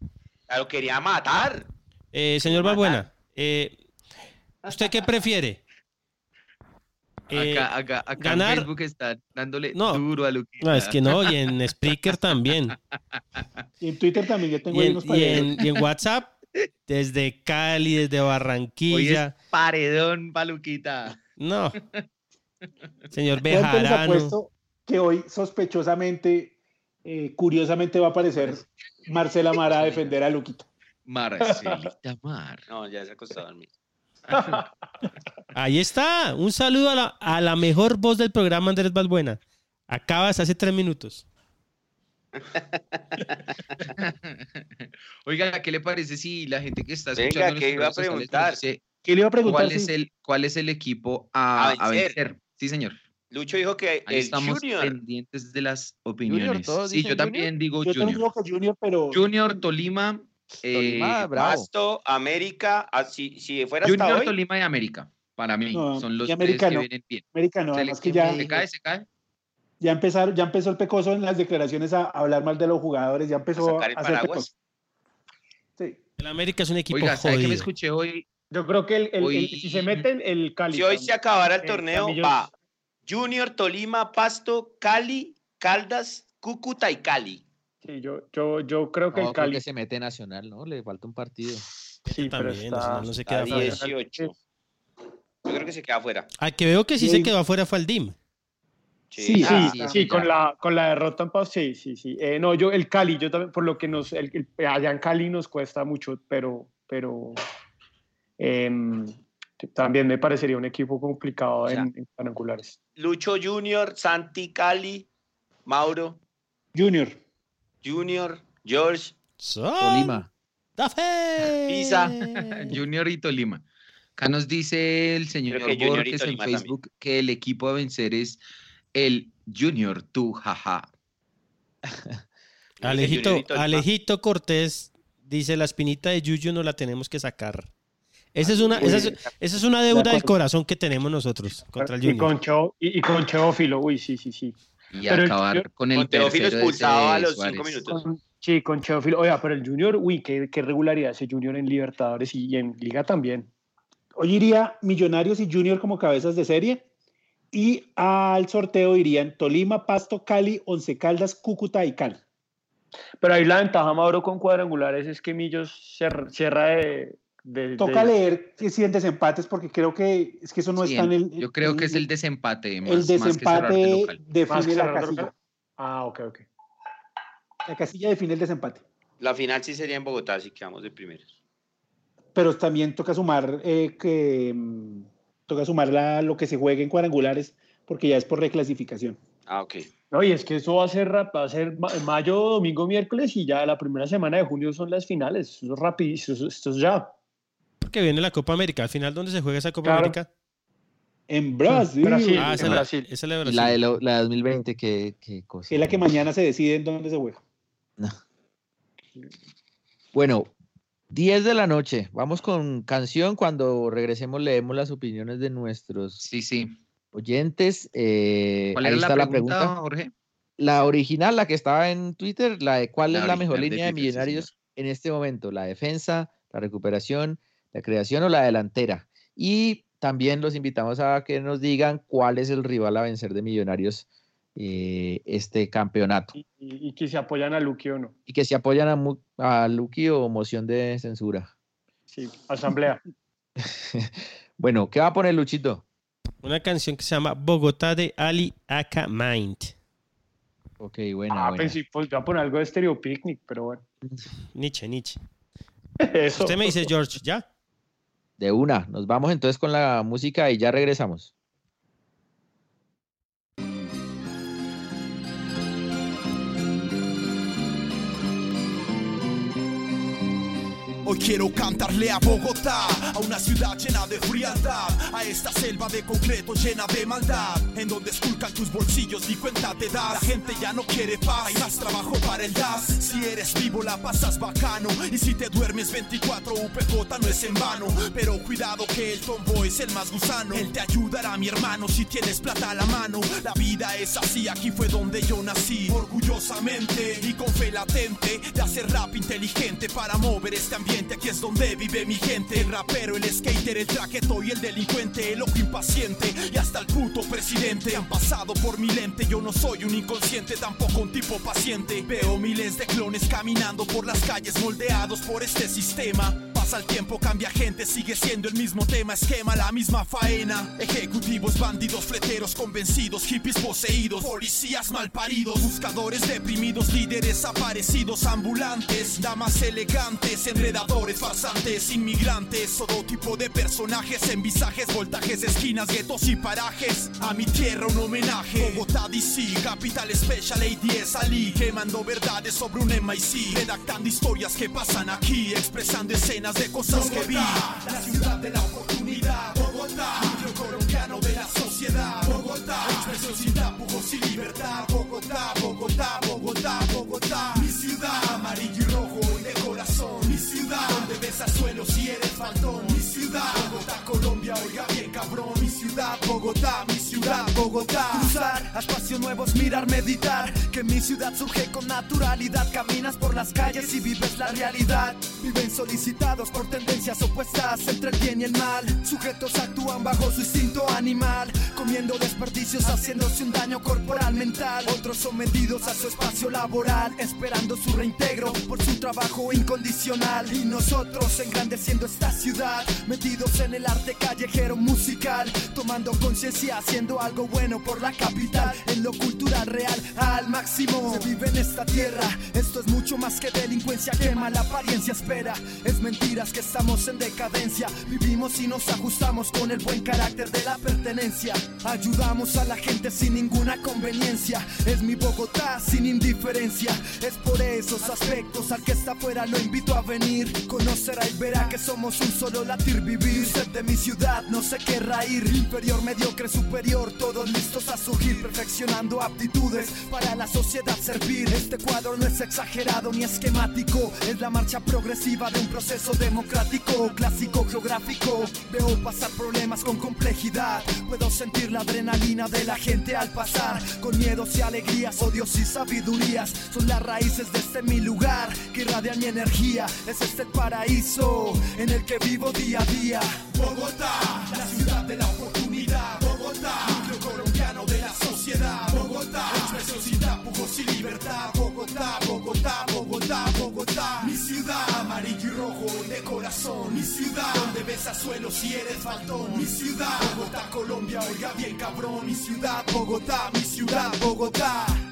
Lo quería matar. Eh, señor. Balbuena, eh, ¿usted qué prefiere? Eh, acá, acá, acá ganar- en Facebook está dándole No. duro a Luquita. no, es que no, y en Spreaker también. Y en Twitter también ya tengo Y ahí en, unos y paredes. en- y en WhatsApp, desde Cali, desde Hoy es Barranquilla. paredón pa' Luquita. No. Señor Yo Bejarano. apuesto que hoy sospechosamente, eh, curiosamente va a aparecer Marcela Mara a defender a Luquito. Marcelita Mar. No, ya se acostó a dormir. Ahí está. Un saludo a la, a la mejor voz del programa, Andrés Balbuena. Acabas hace tres minutos. Oiga, ¿qué le parece si la gente que está Venga, escuchando ¿qué nuestras iba a preguntar? dice ¿Qué le iba a preguntar? ¿Cuál es, el, ¿Cuál es el equipo a, A a vencer. Sí, señor. Lucho dijo que Ahí el estamos Junior. pendientes de las opiniones. ¿todos sí, yo también digo Yo también Junior. digo que Junior, pero Junior, Tolima, Tolima, bravo. Pasto, América, ah, si, fuera hasta Junior, hoy, Tolima y América. Para mí, No, son los tres que no. vienen bien. América no, Se, además que ya, se cae, se cae. ya empezaron, ya empezó el pecoso en las declaraciones a, hablar mal de los jugadores, ya a empezó a, sacar el pecoso. Sí. El América es un equipo Oiga, ¿sabe que jodido. me escuché hoy? Yo creo que el, el- el- Hoy- si se meten el Cali. Si hoy se acabara el eh, torneo, Camillos- va Junior, Tolima, Pasto, Cali, Caldas, Cúcuta y Cali. Sí, yo, yo, yo creo que No, el creo Cali. que se mete Nacional, ¿no? Le falta un partido. Sí, pero También, está- Nacional no se A queda fuera. 18. Yo creo que se queda fuera. Al que veo que sí se quedó afuera fue el DIM. Sí, Ah, Sí, sí, con la, con la derrota en Pau, sí, sí, sí. Eh, no, yo, el Cali, yo también, por lo que nos, el, el- allá en Cali nos cuesta mucho, pero, pero em, también me parecería un equipo complicado O sea, en, en cuadrangulares. Lucho Junior, Santi Cali, Mauro Junior. Junior, George. Son Tolima. ¡Da fe! Pisa. Junior y Tolima. Acá nos dice el señor Creo que Junior y Borges en Tolima también. Facebook que el equipo a vencer es el Junior, tú, jaja. Alejito. Alejito Cortés dice, la espinita de Yuyu no la tenemos que sacar. Esa es una, esa es, esa es una deuda del corazón que tenemos nosotros contra el y, Junior. con y, y con Teófilo, uy, sí, sí, sí. Y Pero acabar con el Con Teófilo expulsado a los Suárez. cinco minutos. Con- sí, con Teófilo. Oiga, pero el Junior, uy, qué, qué regularidad ese Junior en Libertadores y, y en Liga también. Hoy iría Millonarios y Junior como cabezas de serie. Y al sorteo irían Tolima, Pasto, Cali, Once Caldas, Cúcuta y Cali. Pero ahí la ventaja, Mauro, con cuadrangulares es que Millos cierra de... de- Toca de- leer que si en desempates, porque creo que es que eso no Sí, está en el. Yo creo que es el desempate. Más, el más que cerrar de desempate local. Más define que la casilla. local. Ah, ok, ok. La casilla define el desempate. La final sí sería en Bogotá si quedamos de primeros. Pero también toca sumar eh, que mm, toca sumar la, lo que se juegue en cuadrangulares, porque ya es por reclasificación. Ah, ok. No, y es que eso va a ser, va a ser ma- mayo, domingo, miércoles y ya la primera semana de junio son las finales. Eso es eso- esto es ya. Porque viene la Copa América. Al final, ¿dónde se juega esa Copa Claro. América? En Brasil, Brasil. Ah, en esa es la, Brasil. esa es la de Brasil. la de, lo- la de 2020, que, que cosa. es la que mañana se decide en dónde se juega. Bueno, 10 de la noche. Vamos con canción. Cuando regresemos leemos las opiniones de nuestros Sí, sí. oyentes. Eh, ¿Cuál ahí era está la la pregunta. Jorge? La original, la que estaba en Twitter, la de cuál La es la mejor de línea de sí, millonarios en este momento, la defensa, la recuperación, la creación o la delantera. Y también los invitamos a que nos digan cuál es el rival a vencer de millonarios eh, este campeonato. Y, y- y que se apoyan a Luque o no. Y que si apoyan a, a o moción de censura. Sí, asamblea. Bueno, ¿qué va a poner Luchito? Una canción que se llama Bogotá de Ali Aka Mind. Ok, buena, Ah, buena. pensé, pues voy a poner algo de Stereo Picnic, pero bueno. Nietzsche, Nietzsche. Eso. Usted me dice, George, ¿ya? De una. Nos vamos entonces con la música y ya regresamos. Hoy quiero cantarle a Bogotá, a una ciudad llena de frialdad, a esta selva de concreto llena de maldad, en donde esculcan tus bolsillos ni cuenta te das. La gente ya no quiere paz, hay más trabajo para el DAS. Si eres vivo la pasas bacano, y si te duermes 24 UPJ no es en vano. Pero cuidado que el tombo es el más gusano, él te ayudará mi hermano si tienes plata a la mano. La vida es así, aquí fue donde yo nací, orgullosamente y con fe latente de hacer rap inteligente para mover este ambiente. Aquí es donde vive mi gente. El rapero, el skater, el traqueto y el delincuente, el loco impaciente y hasta el puto presidente. Han pasado por mi lente. Yo no soy un inconsciente, tampoco un tipo paciente. Veo miles de clones caminando por las calles moldeados por este sistema. Pasa el tiempo, cambia gente, sigue siendo el mismo tema, esquema, la misma faena. Ejecutivos, bandidos, fleteros convencidos, hippies poseídos, policías malparidos, buscadores deprimidos, líderes aparecidos, ambulantes, damas elegantes, enredadores, farsantes, inmigrantes, todo tipo de personajes en visajes, voltajes, esquinas, guetos y parajes. A mi tierra un homenaje. Bogotá, DC, Capital Special ADS Ali, quemando verdades sobre un MIC, redactando historias que pasan aquí, expresando escenas de cosas que vi. La ciudad de la oportunidad, Bogotá, núcleo colombiano de la sociedad, Bogotá, expresión sin tapujos y libertad, Bogotá, Bogotá, Bogotá, Bogotá, mi ciudad, amarillo y rojo de corazón, mi ciudad, donde besas suelos y eres faltón, mi ciudad, Bogotá, Colombia, oiga bien cabrón, Bogotá, mi ciudad, Bogotá, cruzar a espacios nuevos, mirar, meditar, que mi ciudad surge con naturalidad, caminas por las calles y vives la realidad, viven solicitados por tendencias opuestas. Entre el bien y el mal, sujetos actúan bajo su instinto animal, comiendo desperdicios, haciéndose un daño corporal, mental, otros son vendidos a su espacio laboral, esperando su reintegro por su trabajo incondicional, y nosotros engrandeciendo esta ciudad, metidos en el arte callejero musical, tomando conciencia, haciendo algo bueno por la capital, en lo cultural real al máximo, se vive en esta tierra, esto es mucho más que delincuencia, quema la apariencia, espera. Es mentiras que estamos en decadencia. Vivimos y nos ajustamos con el buen carácter de la pertenencia. Ayudamos a la gente sin ninguna conveniencia. Es mi Bogotá sin indiferencia. Es por esos aspectos al que está afuera lo invito a venir. Conocerá y verá que somos un solo latir vivir. Usted de mi ciudad no se querrá ir. Inferior, mediocre, superior, todos listos a surgir, perfeccionando aptitudes para la sociedad servir. Este cuadro no es exagerado ni esquemático, es la marcha progresiva de un proceso democrático, clásico geográfico. Veo pasar problemas con complejidad, puedo sentir la adrenalina de la gente al pasar, con miedos y alegrías, odios y sabidurías. Son las raíces de este mi lugar que irradian mi energía. Es este el paraíso en el que vivo día a día. Bogotá, la ciudad de la oportunidad. Libertad. Bogotá, Bogotá, Bogotá, Bogotá. Mi ciudad, amarillo y rojo de corazón. Mi ciudad, donde besas suelo si eres faltón. Mi ciudad, Bogotá, Colombia, oiga bien cabrón. Mi ciudad, Bogotá, mi ciudad, Bogotá.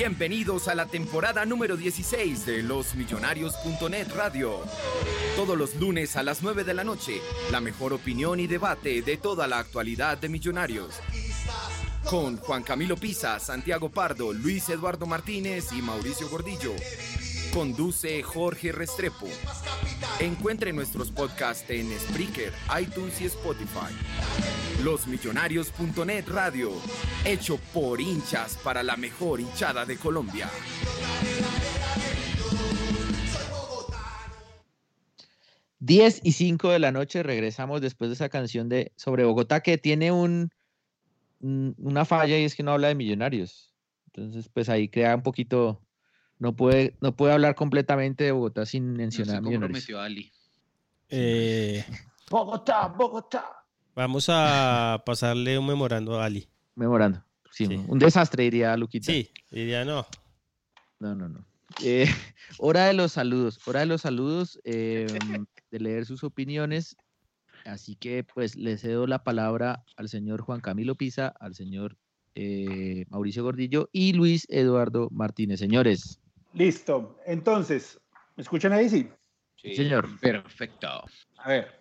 Bienvenidos a la temporada número 16 de losmillonarios.net Radio. Todos los lunes a las 9 de la noche, la mejor opinión y debate de toda la actualidad de Millonarios. Con Juan Camilo Pisa, Santiago Pardo, Luis Eduardo Martínez y Mauricio Gordillo. Conduce Jorge Restrepo. Encuentre nuestros podcasts en Spreaker, iTunes y Spotify. Losmillonarios.net Radio, hecho por hinchas para la mejor hinchada de Colombia. Diez y 5 de la noche regresamos después de esa canción de sobre Bogotá que tiene un, un- una falla y es que no habla de millonarios. Entonces, pues ahí crea un poquito, no puede, no puede hablar completamente de Bogotá sin No mencionar se millonarios. Ali. Eh, Bogotá, Bogotá. Vamos a pasarle un memorando a Ali. Memorando. Sí, Sí. un desastre, diría Luquita. Sí, diría no. No, no, no. Eh, hora de los saludos, hora de los saludos, eh, de leer sus opiniones. Así que pues le cedo la palabra al señor Juan Camilo Pisa, al señor eh, Mauricio Gordillo y Luis Eduardo Martínez. Señores, Listo. Entonces, ¿me escuchan ahí? Sí. sí, señor. Perfecto. A ver.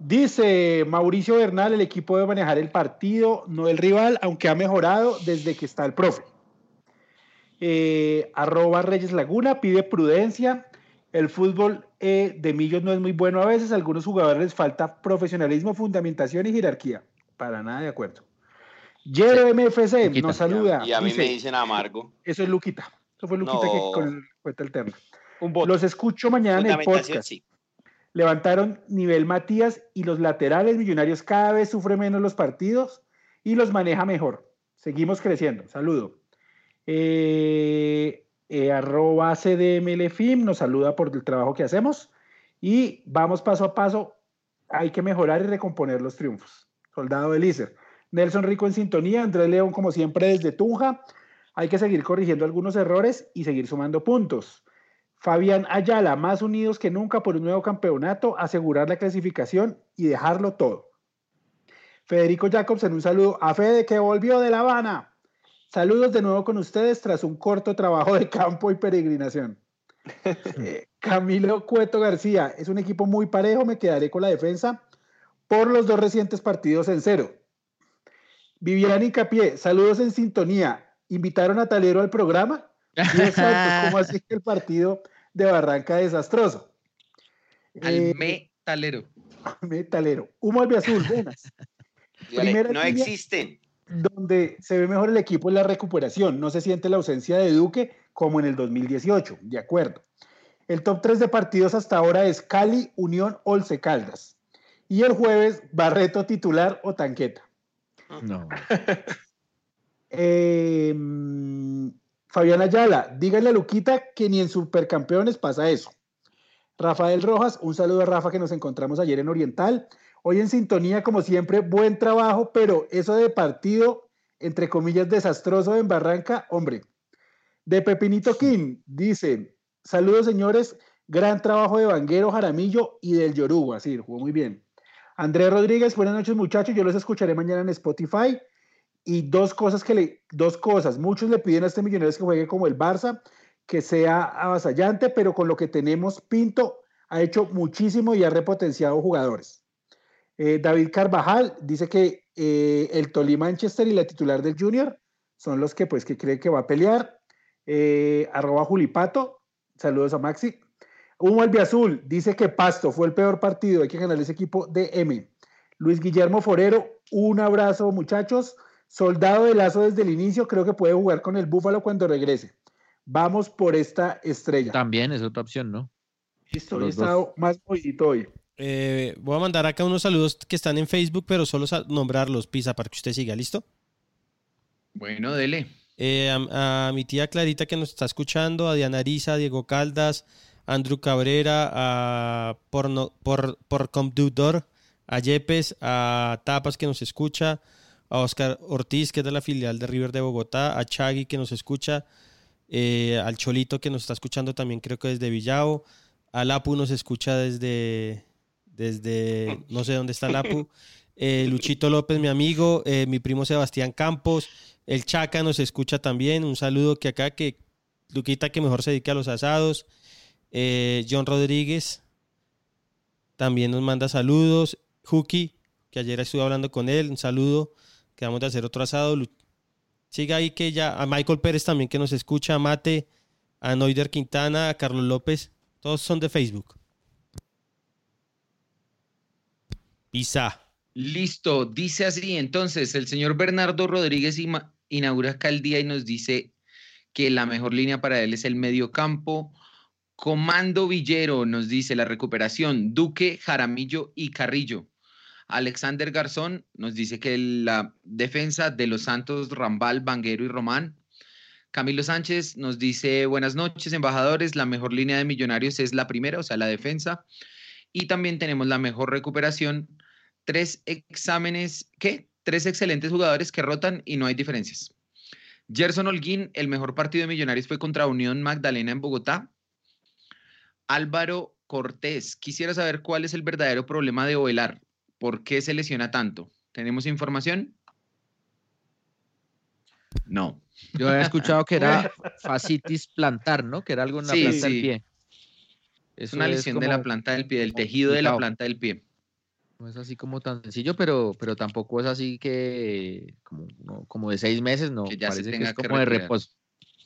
Dice Mauricio Bernal, el equipo debe manejar el partido, no el rival, aunque ha mejorado desde que está el profe. Eh, arroba Reyes Laguna pide prudencia. El fútbol eh, de Millos no es muy bueno a veces. A algunos jugadores les falta profesionalismo, fundamentación y jerarquía. Para nada de acuerdo. Yero MFC Luquita. nos saluda. Y a mí dice, me dicen amargo. Eso es Luquita. Eso fue Luquita No. que con el cuenta alterna. Un voto. Los escucho mañana en el podcast. sí. Levantaron nivel Matías y los laterales millonarios cada vez sufren menos los partidos y los maneja mejor. Seguimos creciendo. Saludo. Eh, eh, arroba CDMLFIM nos saluda por el trabajo que hacemos y vamos paso a paso. Hay que mejorar y recomponer los triunfos. Soldado Elícer. Nelson Rico en sintonía, Andrés León como siempre desde Tunja. Hay que seguir corrigiendo algunos errores y seguir sumando puntos. Fabián Ayala, más unidos que nunca por un nuevo campeonato, asegurar la clasificación y dejarlo todo. Federico Jacobsen, un saludo a Fede que volvió de La Habana. Saludos de nuevo con ustedes tras un corto trabajo de campo y peregrinación. Eh, Camilo Cueto García, es un equipo muy parejo, me quedaré con la defensa por los dos recientes partidos en cero. Vivian Incapié, saludos en sintonía. ¿Invitaron a Talero al programa? Y exacto, ¿cómo así que el partido de Barranca desastroso? Al Eh, metalero. metalero. Humo albiazul, buenas. Primera no existen. donde se ve mejor el equipo es la recuperación. No se siente la ausencia de Duque como en el 2018, de acuerdo. El top 3 de partidos hasta ahora es Cali, Unión, Olce Caldas. Y el jueves, Barreto titular o Tanqueta. No. Eh, Fabián Ayala, díganle a Luquita que ni en Supercampeones pasa eso. Rafael Rojas, un saludo a Rafa que nos encontramos ayer en Oriental. Hoy en sintonía, como siempre, buen trabajo, pero eso de partido, entre comillas, desastroso en Barranca, hombre. De Pepinito King, dice, saludos señores, gran trabajo de Vanguero, Jaramillo y del Yoruba, sí, jugó muy bien. Andrés Rodríguez, buenas noches muchachos, yo los escucharé mañana en Spotify. Y dos cosas que le, dos cosas, muchos le piden a este Millonarios que juegue como el Barça, que sea avasallante, pero con lo que tenemos, Pinto ha hecho muchísimo y ha repotenciado jugadores. Eh, David Carvajal dice que eh, el Tolima Manchester y la titular del Junior son los que pues que cree que va a pelear. Eh, arroba Julipato, saludos a Maxi. Humo Albiazul dice que Pasto fue el peor partido, hay que ganar ese equipo de M. Luis Guillermo Forero, un abrazo muchachos. Soldado de Lazo desde el inicio, creo que puede jugar con el Búfalo cuando regrese. Vamos por esta estrella. También es otra opción, ¿no? Listo, he estado más movidito hoy. Eh, voy a mandar acá unos saludos que están en Facebook, pero solo nombrarlos, Pisa, para que usted siga, ¿listo? Bueno, dele. Eh, a, a mi tía Clarita que nos está escuchando, a Diana Ariza, a Diego Caldas, a Andrew Cabrera, a Porno, por, por Computador, a Yepes, a Tapas que nos escucha, a Oscar Ortiz que es de la filial de River de Bogotá, a Chagui que nos escucha, eh, al Cholito que nos está escuchando también creo que desde Villao, a Lapu nos escucha desde, desde no sé dónde está Lapu, eh, Luchito López mi amigo, eh, mi primo Sebastián Campos, el Chaca nos escucha también. Un saludo que acá, que Luquita que mejor se dedica a los asados. John Rodríguez también nos manda saludos. Juki, que ayer estuve hablando con él, un saludo. Que vamos a hacer otro asado. Siga ahí que ya. A Michael Pérez también que nos escucha. A Mate, a Noider Quintana, a Carlos López. Todos son de Facebook. Pisa. Listo, dice así. Entonces, el señor Bernardo Rodríguez inaugura acá el día y nos dice que la mejor línea para él es el medio campo. Comando Villero nos dice la recuperación, Duque, Jaramillo y Carrillo. Alexander Garzón nos dice que la defensa de los Santos, Rambal, Vanguero y Román. Camilo Sánchez nos dice buenas noches, embajadores. La mejor línea de millonarios es la primera, o sea, la defensa. Y también tenemos la mejor recuperación. Tres exámenes, ¿qué? Tres excelentes jugadores que rotan y no hay diferencias. Gerson Holguín, el mejor partido de Millonarios fue contra Unión Magdalena en Bogotá. Álvaro Cortés, quisiera saber cuál es el verdadero problema de Ovelar. ¿Por qué se lesiona tanto? ¿Tenemos información? No. Yo había escuchado que era fascitis plantar, ¿no? Que era algo en la Sí, planta del pie. Es una lesión de la planta del pie, del tejido de la planta del pie. No es así como tan sencillo, pero, pero tampoco es así que como, no, como de seis meses, no. Que ya se parece que tenga es que como de reposo.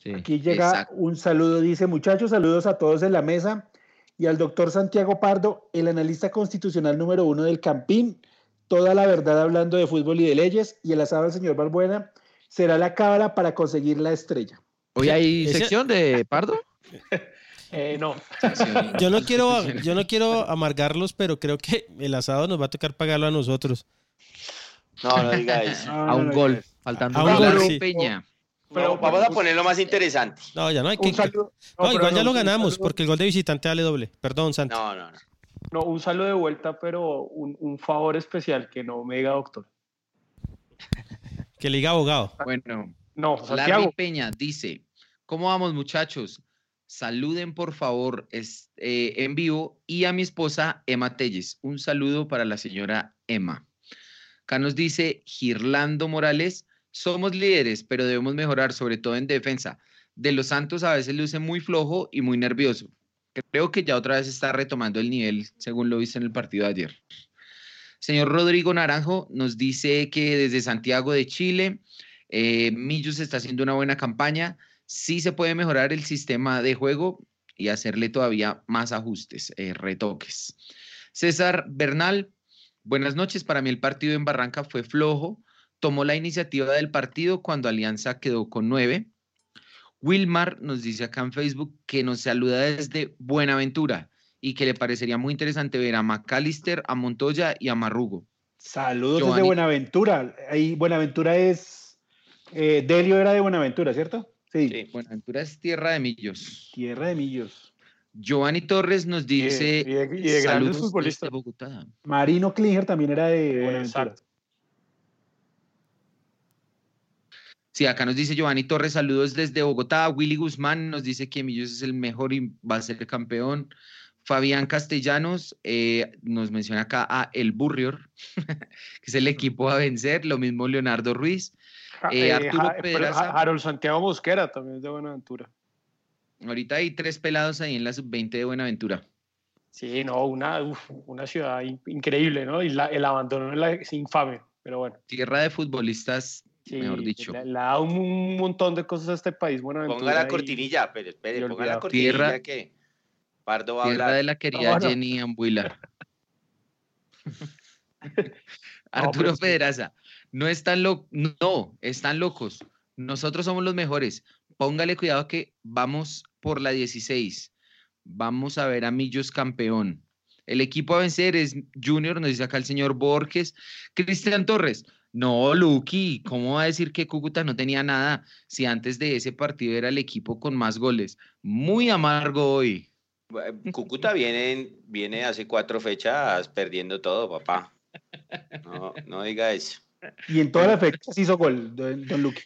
Sí. Aquí llega Exacto. un saludo, dice muchachos, saludos a todos en la mesa y al doctor Santiago Pardo, el analista constitucional número uno del Campín, toda la verdad hablando de fútbol y de leyes, y el asado del señor Balbuena será la cábala para conseguir la estrella. Hoy hay sección de Pardo. Eh, no. Yo no quiero, yo no quiero amargarlos, pero creo que el asado nos va a tocar pagarlo a nosotros. No, no diga eso. No, A un no, gol. Faltando A un gol. gol, Álvaro sí. Peña. No, vamos a ponerlo más interesante. No, ya no hay que. Un saludo, No, no, igual pero ya no, lo ganamos, porque el gol de visitante vale doble. Perdón, Santi. No, no, no. No, un saludo de vuelta, pero un, un favor especial que no me diga doctor. Que le diga abogado. Bueno, No, Larry. Peña dice, ¿cómo vamos muchachos? Saluden por favor es- eh, en vivo y a mi esposa Emma Telles. Un saludo para la señora Emma. Acá nos dice Girlando Morales, somos líderes, pero debemos mejorar, sobre todo en defensa. De los Santos a veces luce muy flojo y muy nervioso. Creo que ya otra vez está retomando el nivel, según lo viste en el partido de ayer. Señor Rodrigo Naranjo nos dice que desde Santiago de Chile, eh, Millos está haciendo una buena campaña. Sí se puede mejorar el sistema de juego y hacerle todavía más ajustes, eh, retoques. César Bernal, buenas noches. Para mí el partido en Barranca fue flojo. Tomó la iniciativa del partido cuando Alianza quedó con nueve. Wilmar nos dice acá en Facebook que nos saluda desde Buenaventura y que le parecería muy interesante ver a McAllister, a Montoya y a Marrugo. Saludos Giovanni. desde Buenaventura. Ahí Buenaventura es. eh, Delio era de Buenaventura, ¿cierto? Sí. Sí. Buenaventura es tierra de millos. Tierra de Millos. Giovanni Torres nos Y de- dice y de- y de grandes saludos futbolistas. desde Bogotá. Marino Klinger también era de Buenaventura. Exacto. Sí, acá nos dice Giovanni Torres, saludos desde Bogotá. Willy Guzmán nos dice que Millos es el mejor y va a ser campeón. Fabián Castellanos eh, nos menciona acá a El Burrior, que es el equipo a vencer. Lo mismo Leonardo Ruiz. Eh, eh, Arturo pero Pedraza. Harold Santiago Mosquera también es de Buenaventura. Ahorita hay tres pelados ahí en la sub-20 de Buenaventura. Sí, no, una, uf, una ciudad in- increíble, ¿no? Y la- el abandono es infame, pero bueno. Tierra de futbolistas, Sí, mejor dicho. Le, le ha dado un, un montón de cosas a este país, Buenaventura. Ponga la cortinilla, pero espere, ponga la cortinilla Tierra- que Pardo va a hablar. de la querida No, no. Jenny Ambuila. Arturo. Pedraza, no están lo no, están locos. Nosotros somos los mejores. Póngale cuidado que vamos por la 16. Vamos a ver a Millos campeón. El equipo a vencer es Junior, nos dice acá el señor Borges. Cristian Torres. No, Lucky, ¿cómo va a decir que Cúcuta no tenía nada si antes de ese partido era el equipo con más goles? Muy amargo hoy. Cúcuta viene, viene hace cuatro fechas perdiendo todo, papá. No, no diga eso. Y en todas las fechas hizo gol, don, don Luque.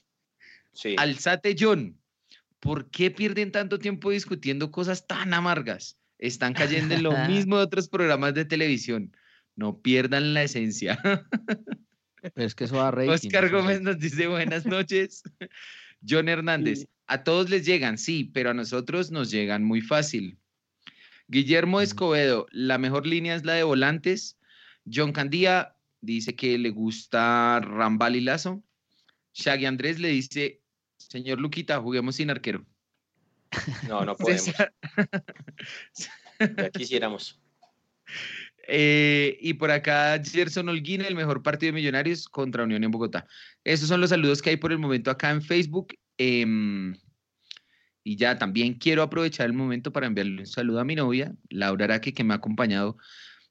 Sí. Alzate John, ¿por qué pierden tanto tiempo discutiendo cosas tan amargas? Están cayendo en lo mismo de otros programas de televisión. No pierdan la esencia. Pero es que eso da rating. Oscar. Gómez nos dice buenas noches. John Hernández, a todos les llegan, sí, pero a nosotros nos llegan muy fácil. Guillermo Escobedo, la mejor línea es la de volantes. John Candía dice que le gusta Rambal y Lazo. Shaggy Andrés le dice, señor Luquita, juguemos sin arquero. No, no podemos. Ya quisiéramos. Eh, y por acá, Gerson Holguín, el mejor partido de Millonarios contra Unión en Bogotá. Esos son los saludos que hay por el momento acá en Facebook. Em, y ya también quiero aprovechar el momento para enviarle un saludo a mi novia, Laura Araque, que me ha acompañado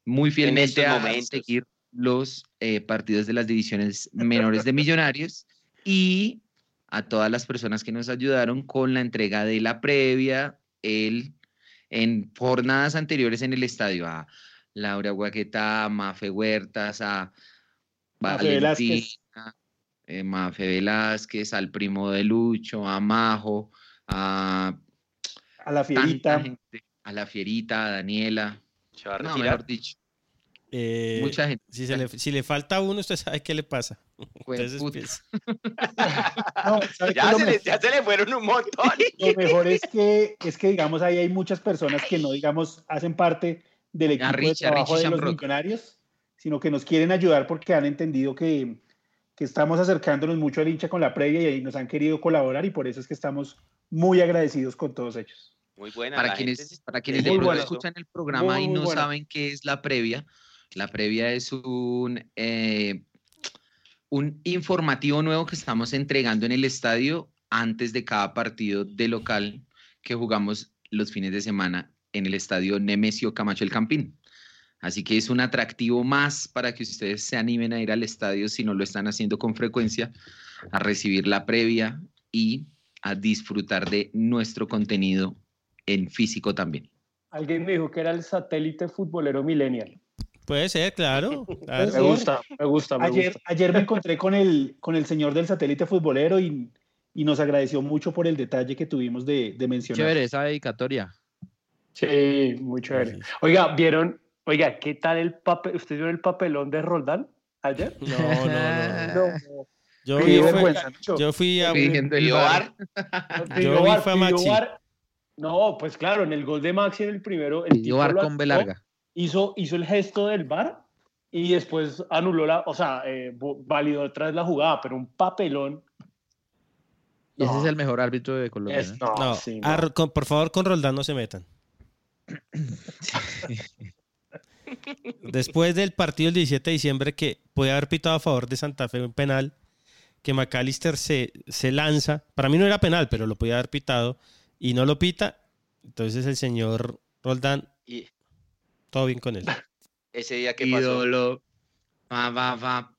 muy fielmente a momentos. seguir los eh, partidos de las divisiones menores de Millonarios y a todas las personas que nos ayudaron con la entrega de la previa el, en jornadas anteriores en el estadio. A Laura Guaqueta, a Mafe Huertas, a Mafe Velázquez. Valentina, eh, Mafe Velázquez, al primo de Lucho, a Majo, a A la fierita. gente, a la Fierita, a Daniela, Se va a no, mejor dicho, Eh, mucha gente. si, se le, si le falta uno, usted sabe qué le pasa. Entonces, pues, No, ¿sabe qué Ya es lo se, le, ya se le fueron un montón. Lo mejor es que, es que, digamos, ahí hay muchas personas que no, digamos, hacen parte del equipo Richie, de trabajo Richie de los Shamrock. millonarios, sino que nos quieren ayudar porque han entendido que, que estamos acercándonos mucho al hincha con la previa y ahí nos han querido colaborar y por eso es que estamos muy agradecidos con todos ellos. Muy buena. Para la quienes, gente para quienes de pronto escuchan el programa Muy, y no saben qué es la previa, la previa es un, eh, un informativo nuevo que estamos entregando en el estadio antes de cada partido de local que jugamos los fines de semana en el estadio Nemesio Camacho El Campín. Así que es un atractivo más para que ustedes se animen a ir al estadio si no lo están haciendo con frecuencia, a recibir la previa y a disfrutar de nuestro contenido en físico también. Alguien me dijo que era el satélite futbolero millennial. puede ser, claro. claro. Me gusta, me gusta, me Ayer, gusta. ayer me encontré con el, con el señor del satélite futbolero y, y nos agradeció mucho por el detalle que tuvimos de, de mencionar. Chévere esa dedicatoria. Sí, muy chévere. Sí. Oiga, ¿vieron? Oiga, ¿qué tal el papel? ¿Usted vio el papelón de Roldán ayer? No, no, no. no. No. Yo, vergüenza. yo fui a. Pidiendo el Pidió bar. Yo vi fue a Maxi. No, pues claro, en el gol de Maxi en el primero. El tipo bar con B anuló, larga. Hizo, hizo el gesto del bar y después anuló la, o sea, eh, validó otra vez la jugada, pero un papelón. Y ese No. es el mejor árbitro de Colombia. Es- ¿no? no, No, sí, a no. Ro- con- por favor, con Roldán no se metan. Después del partido del 17 de diciembre que puede haber pitado a favor de Santa Fe un penal que McAllister se, se lanza. Para mí no era penal, pero lo podía haber pitado y no lo pita. Entonces el señor Roldán, Y todo bien con él. ese día que pasó. Ídolo. Va, va, va.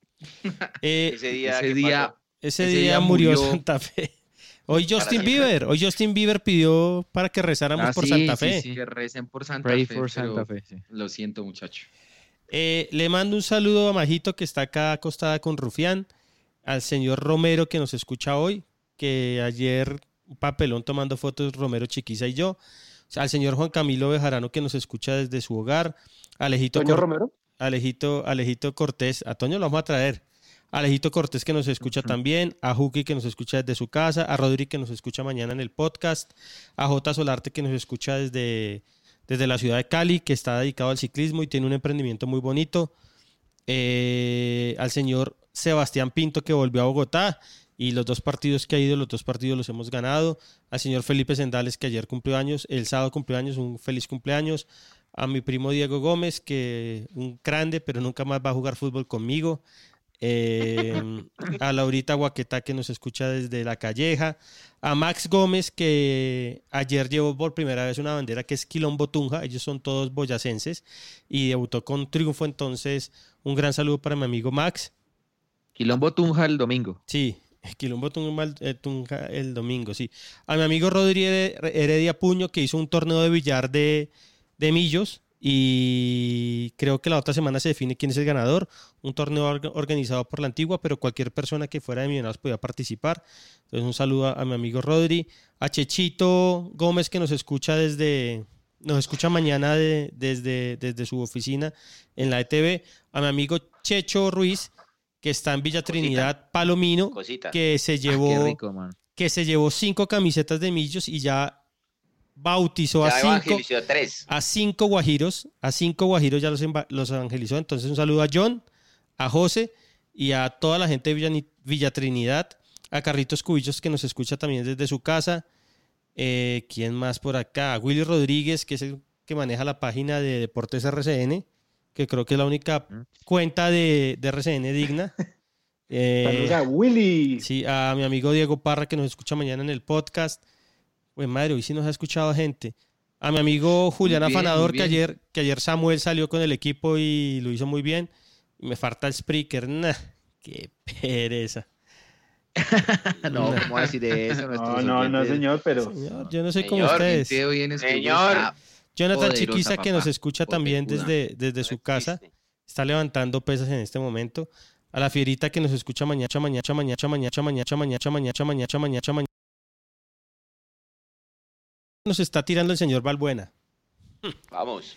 Eh, Ese día, Ese ¿qué día, pasó? ese, ese día, día murió, murió- Santa Fe. Hoy Justin. Bieber, hoy Justin Bieber pidió para que rezáramos Ah, por sí, Santa Fe. sí. que recen por Santa Pray Fe. for pero Santa Fe. sí. Lo siento, muchacho. Eh, le mando un saludo a Majito que está acá acostada con Rufián, al señor Romero que nos escucha hoy, que ayer un papelón tomando fotos Romero Chiquiza y yo, al señor Juan Camilo Bejarano que nos escucha desde su hogar, Alejito, Toño Cor- Romero. Alejito, Alejito Cortés, a Toño lo vamos a traer, Alejito Cortés que nos escucha también, a Juki que nos escucha desde su casa, a Rodri que nos escucha mañana en el podcast, a J Solarte que nos escucha desde, desde la ciudad de Cali, que está dedicado al ciclismo y tiene un emprendimiento muy bonito, eh, al señor Sebastián Pinto que volvió a Bogotá y los dos partidos que ha ido, los dos partidos los hemos ganado, al señor Felipe Sendales que ayer cumplió años, el sábado cumplió años, un feliz cumpleaños, a mi primo Diego Gómez, que un grande, pero nunca más va a jugar fútbol conmigo. Eh, a Laurita Guaqueta, que nos escucha desde La Calleja. A Max Gómez, que ayer llevó por primera vez una bandera que es Quilombo Tunja. Ellos son todos boyacenses y debutó con triunfo. Entonces, un gran saludo para mi amigo Max. Quilombo Tunja el domingo. Sí, Quilombo Tunja, eh, Tunja el domingo, sí. A mi amigo Rodri Heredia Puño, que hizo un torneo de billar de, de millos. Y creo que la otra semana se define quién es el ganador. Un torneo orga- organizado por la antigua, pero cualquier persona que fuera de Millonarios podía participar. Entonces, un saludo a, a mi amigo Rodri. A Chechito Gómez, que nos escucha desde. Nos escucha mañana de- desde, desde su oficina en la ETV. A mi amigo Checho Ruiz, que está en Villa Trinidad Palomino, Cosita. que se Ah, llevó rico, que se llevó cinco camisetas de millos y ya bautizó a cinco, a tres. a cinco guajiros, a cinco guajiros ya los, evangelizó. Entonces un saludo a John, a José y a toda la gente de Villa, Ni- Villa Trinidad, a Carritos Cubillos que nos escucha también desde su casa. Eh, ¿Quién más por acá? A Willy Rodríguez, que es el que maneja la página de Deportes RCN, que creo que es la única cuenta de, de RCN digna. Eh, Saludos a Willy. Sí, a mi amigo Diego Parra que nos escucha mañana en el podcast. Pues madre, hoy sí nos ha escuchado gente. A mi amigo Julián bien, Afanador, que ayer, que ayer Samuel salió con el equipo y lo hizo muy bien. Y me falta el Spreaker. Nah, qué pereza. no, ¿cómo decir eso? No, no, no, señor, pero Señor, yo no sé cómo Señor, ustedes. En estudio Señor. Jonathan Chiquiza, que nos papá. escucha también desde, desde su casa. Está levantando pesas en este momento. A la fierita que nos escucha mañana, mañana, mañana, mañana, mañana, mañana, mañana, mañana, mañana, mañana. Nos está tirando el señor Balbuena. Vamos.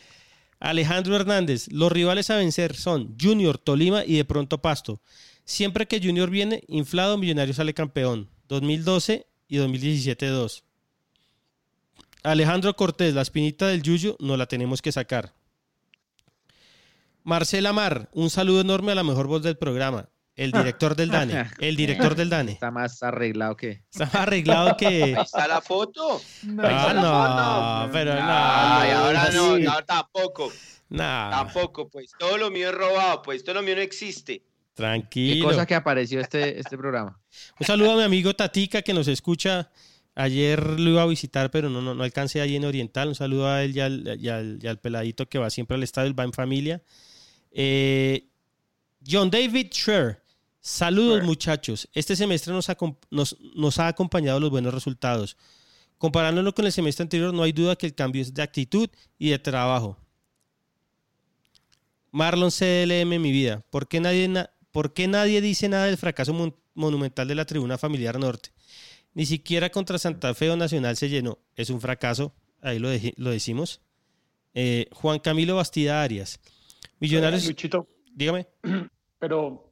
Alejandro Hernández, los rivales a vencer son Junior, Tolima y de pronto Pasto. Siempre que Junior viene, inflado, Millonario sale campeón. 2012 y 2017-2. Alejandro Cortés, la espinita del Yuyo, no la tenemos que sacar. Marcela Mar, un saludo enorme a la mejor voz del programa. El director del DANE. El director del DANE. Está más arreglado que. Está más arreglado que. Ahí está la foto. Ah, no, pero no. Ay, ahora no, sí. no, tampoco. Nah, Tampoco, pues todo lo mío es robado, pues todo lo mío no existe. Qué tranquilo. cosa que apareció este, este programa. Un saludo a mi amigo Tatica que nos escucha. Ayer lo iba a visitar, pero no, no, no alcancé allí en Oriental. Un saludo a él y al, y al- y al peladito que va siempre al estadio, él va en familia. Eh, John David Sher. Saludos muchachos. Este semestre nos, acom- nos, nos ha acompañado los buenos resultados. Comparándolo con el semestre anterior, no hay duda que el cambio es de actitud y de trabajo. Marlon CLM, mi vida. ¿Por qué nadie, na- por qué nadie dice nada del fracaso mon- monumental de la tribuna familiar norte? Ni siquiera contra Santa Fe o Nacional se llenó. Es un fracaso. Ahí lo, decimos. Eh, Juan Camilo Bastida Arias. Millonarios. Luchito, Dígame. pero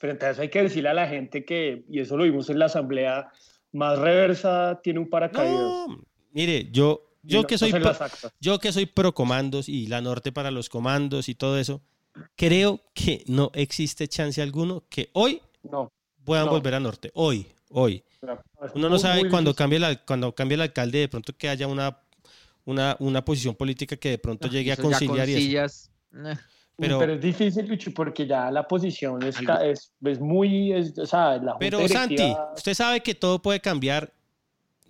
frente a eso hay que decirle a la gente que, y eso lo vimos en la asamblea, más reversa tiene un paracaídas. No, mire, yo, yo no- que soy pro- yo que soy pro comandos y la norte para los comandos y todo eso, creo que no existe chance alguno que hoy No. puedan No. volver a norte. Hoy, hoy. Uno no sabe cuando cambie, el, al- cuando cambie el alcalde, de pronto que haya una, una, una posición política que de pronto llegue a conciliar y eso. Eh, Pero, Pero, es difícil, Lucho, porque ya la posición es, es, es muy. Es, o sea, la pero Santi, usted sabe que todo puede cambiar.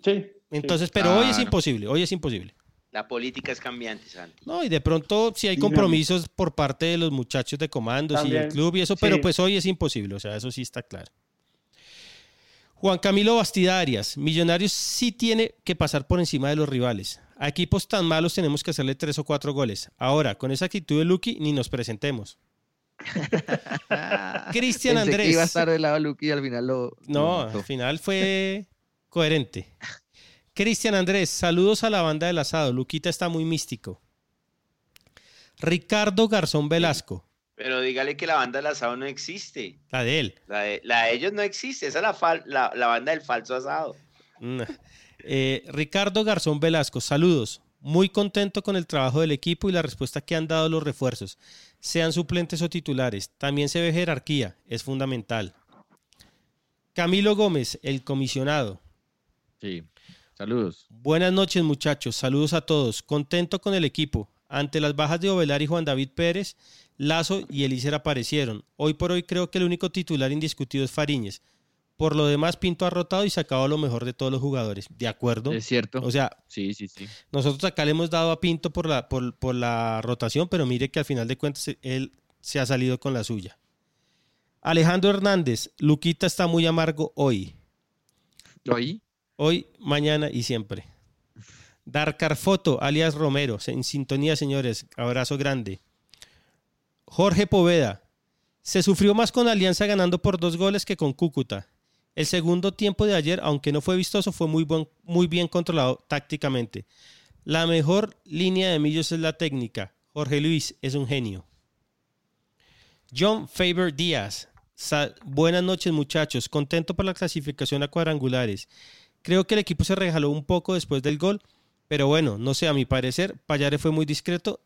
Sí. Entonces, pero hoy es imposible, hoy es imposible. La política es cambiante, Santi. No, y de pronto si hay Sí, compromisos por parte de los muchachos de comandos y También, el club y eso, sí. pero pues hoy es imposible, o sea, eso sí está claro. Juan Camilo Bastida Arias, Millonarios sí tiene que pasar por encima de los rivales. A equipos tan malos tenemos que hacerle tres o cuatro goles. Ahora, con esa actitud de Lucky, ni nos presentemos. Cristian Pensé que Andrés. iba a estar del lado de Lucky y al final lo. No, lo al final fue coherente. Cristian Andrés, saludos a la banda del asado. Luquita está muy místico. Ricardo Garzón Velasco, Pero dígale que la banda del asado no existe. la de él. La de, la de ellos no existe. Esa es la, fal- la, la banda del falso asado. Eh, Ricardo Garzón Velasco, saludos. Muy contento con el trabajo del equipo y la respuesta que han dado los refuerzos, sean suplentes o titulares. También se ve jerarquía, es fundamental. Camilo Gómez, el comisionado. Sí. Saludos. Buenas noches, muchachos. Saludos a todos. Contento con el equipo. Ante las bajas de Ovelar y Juan David Pérez, Lazo y Elícer aparecieron. Hoy por hoy creo que el único titular indiscutido es Fariñez. Por lo demás, Pinto ha rotado y sacado lo mejor de todos los jugadores. De acuerdo. Es cierto. O sea, sí, sí, sí. nosotros acá le hemos dado a Pinto por la, por, por la rotación, pero mire que al final de cuentas él se ha salido con la suya. Alejandro Hernández, Luquita está muy amargo hoy. ¿Hoy? Hoy, mañana y siempre. Darkar Foto, alias Romero, en sintonía, señores. Abrazo grande. Jorge Poveda. Se sufrió más con Alianza ganando por dos goles que con Cúcuta. El segundo tiempo de ayer, aunque no fue vistoso, fue muy, buen- muy bien controlado tácticamente. La mejor línea de Millos es la técnica. Jorge Luis es un genio. John Faber Díaz. Buenas noches, muchachos. Contento por la clasificación a cuadrangulares. Creo que el equipo se rejaló un poco después del gol, pero bueno, no sé, a mi parecer, Payare fue muy discreto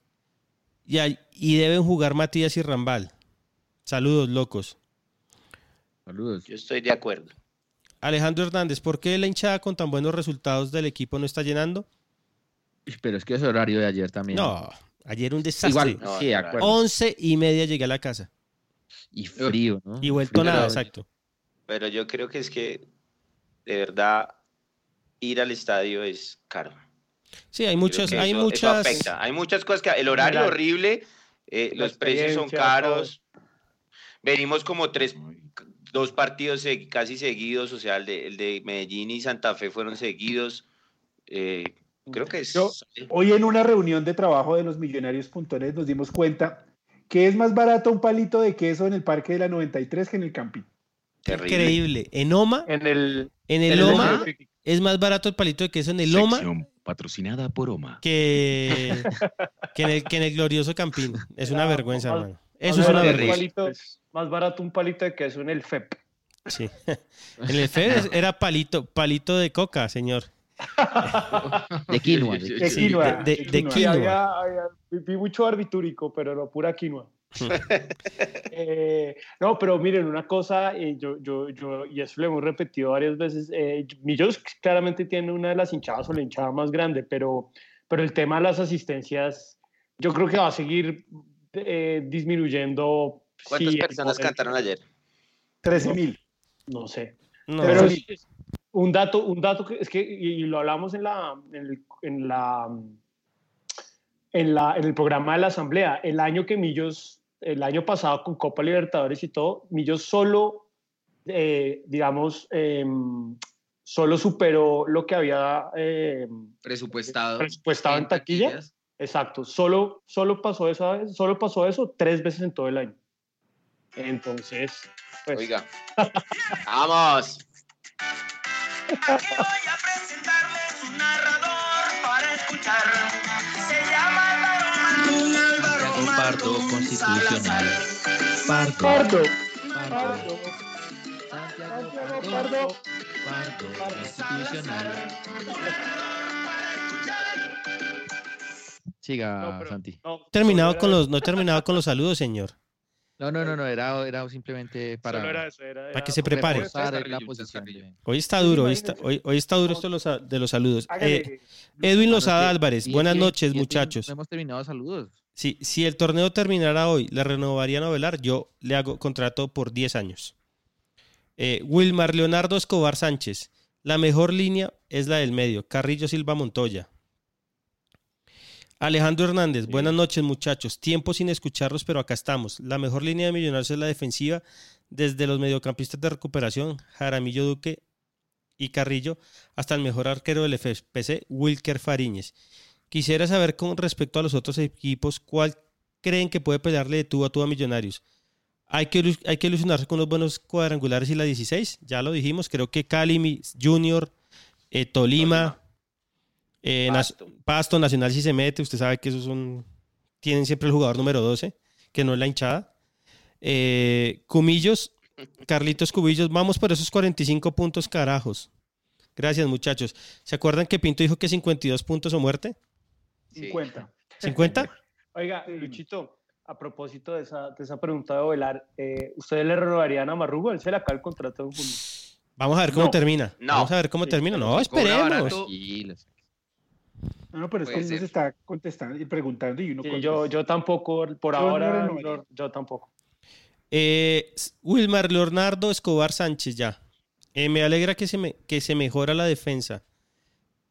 y, y deben jugar Matías y Rambal. Saludos, locos. Saludos. Yo estoy de acuerdo. Alejandro Hernández, ¿por qué la hinchada con tan buenos resultados del equipo no está llenando? Pero es que es horario de ayer también. No, ayer un desastre. Igual, No, sí, de acuerdo. Once y media llegué a la casa. Y frío, ¿no? Y vuelto Frío. nada, exacto. Pero yo creo que es que, de verdad, ir al estadio es caro. Sí, hay muchas, hay eso- eso muchas. afecta. Hay muchas cosas que el horario Claro. horrible, eh, los precios son caros. Venimos como tres, dos partidos casi seguidos, o sea, el de, el de Medellín y Santa Fe fueron seguidos. Eh, creo que es Yo- Hoy en una reunión de trabajo de los millonarios.net nos dimos cuenta que es más barato un palito de queso en el Parque de la 93 que en el Campín. terrible. Increíble. En Oma, En el. en el Centro- es más barato el palito de queso en el Loma patrocinada por Oma. que, que, en el, que en el glorioso Campín. Es una vergüenza, hermano. Eso es una vergüenza. palito- más barato un palito de queso en el FEP. Sí. En el FED era palito, palito de coca, señor. De quinoa. de quinoa. de- de- de quinoa. Había- había- vi mucho barbitúrico, pero no pura quinoa. Eh, no, pero miren, una cosa, eh, yo, yo, yo, y eso lo hemos repetido varias veces, eh, Millos claramente tiene una de las hinchadas o la hinchada más grande, pero, pero el tema de las asistencias, yo creo que va a seguir eh, disminuyendo. ¿Cuántas sí, personas cantaron ayer? 13 mil. No sé. No, Pero es- un dato, un dato que es que, y lo hablamos en la, en, el- en la, en la, en el programa de la asamblea, el año que Millos, el año pasado con Copa Libertadores y todo, Millos solo, eh, digamos, em, solo superó lo que había em, Presupuestado. presupuestado en taquilla. taquillas. Exacto, solo, solo pasó eso, solo pasó eso tres veces en todo el año. Entonces, pues, Oiga. ¡Vamos! Aquí voy a presentarles un narrador para escuchar. Se llama Álvaro Martín, Álvaro Pardo, constitucional. Pardo. Pardo. Pardo. Santiago Pardo. Pardo. Pardo. Constitucional. Siga, No, pero- Santi. no, terminado con los, no he terminado con los saludos, señor. No, no, no, no, era, era simplemente Solo era para eso, era- para que se prepare. la posición. de- Hoy está duro, hoy está, hoy, hoy está duro esto de los, saludos. Eh, Edwin Lozada Álvarez, buenas noches, muchachos. No hemos terminado saludos. si, si el torneo terminara hoy, ¿le renovarían a Velar? Yo le hago contrato por 10 años. Eh, Wilmar Leonardo Escobar Sánchez. La mejor línea es la del medio. Carrillo Silva Montoya. Alejandro Hernández, buenas noches muchachos. Tiempo sin escucharlos, pero acá estamos. La mejor línea de Millonarios es la defensiva, desde los mediocampistas de recuperación, Jaramillo Duque y Carrillo, hasta el mejor arquero del FPC, Wilker Fariñez. Quisiera saber con respecto a los otros equipos, ¿cuál creen que puede pelearle de tú a tú a Millonarios? Hay que, hay que ilusionarse con los buenos cuadrangulares y la 16, ya lo dijimos, creo que Cali Junior, eh, Tolima, eh, Pasto. Nacional si se mete, usted sabe que esos son, tienen siempre el jugador número 12, que no es la hinchada. Eh, Cumillos, Carlitos Cubillos, vamos por esos 45 puntos, carajos. Gracias, muchachos. ¿Se acuerdan que Pinto dijo que 52 puntos o muerte? 50. ¿50? Oiga, Luchito, a propósito de esa, de esa pregunta de Velar, eh, ¿ustedes le renovarían a Marrugo? Él se le acaba el contrato en junio. Vamos a ver cómo No. termina. No. Vamos a ver cómo Sí, termina. No, esperemos. barato. No, no, pero es que uno se está contestando y preguntando y uno Sí, contesta. yo, yo tampoco, por Yo ahora, no, yo tampoco. Eh, Wilmar Leonardo Escobar Sánchez, ya. Eh, me alegra que se, me, que se mejora la defensa.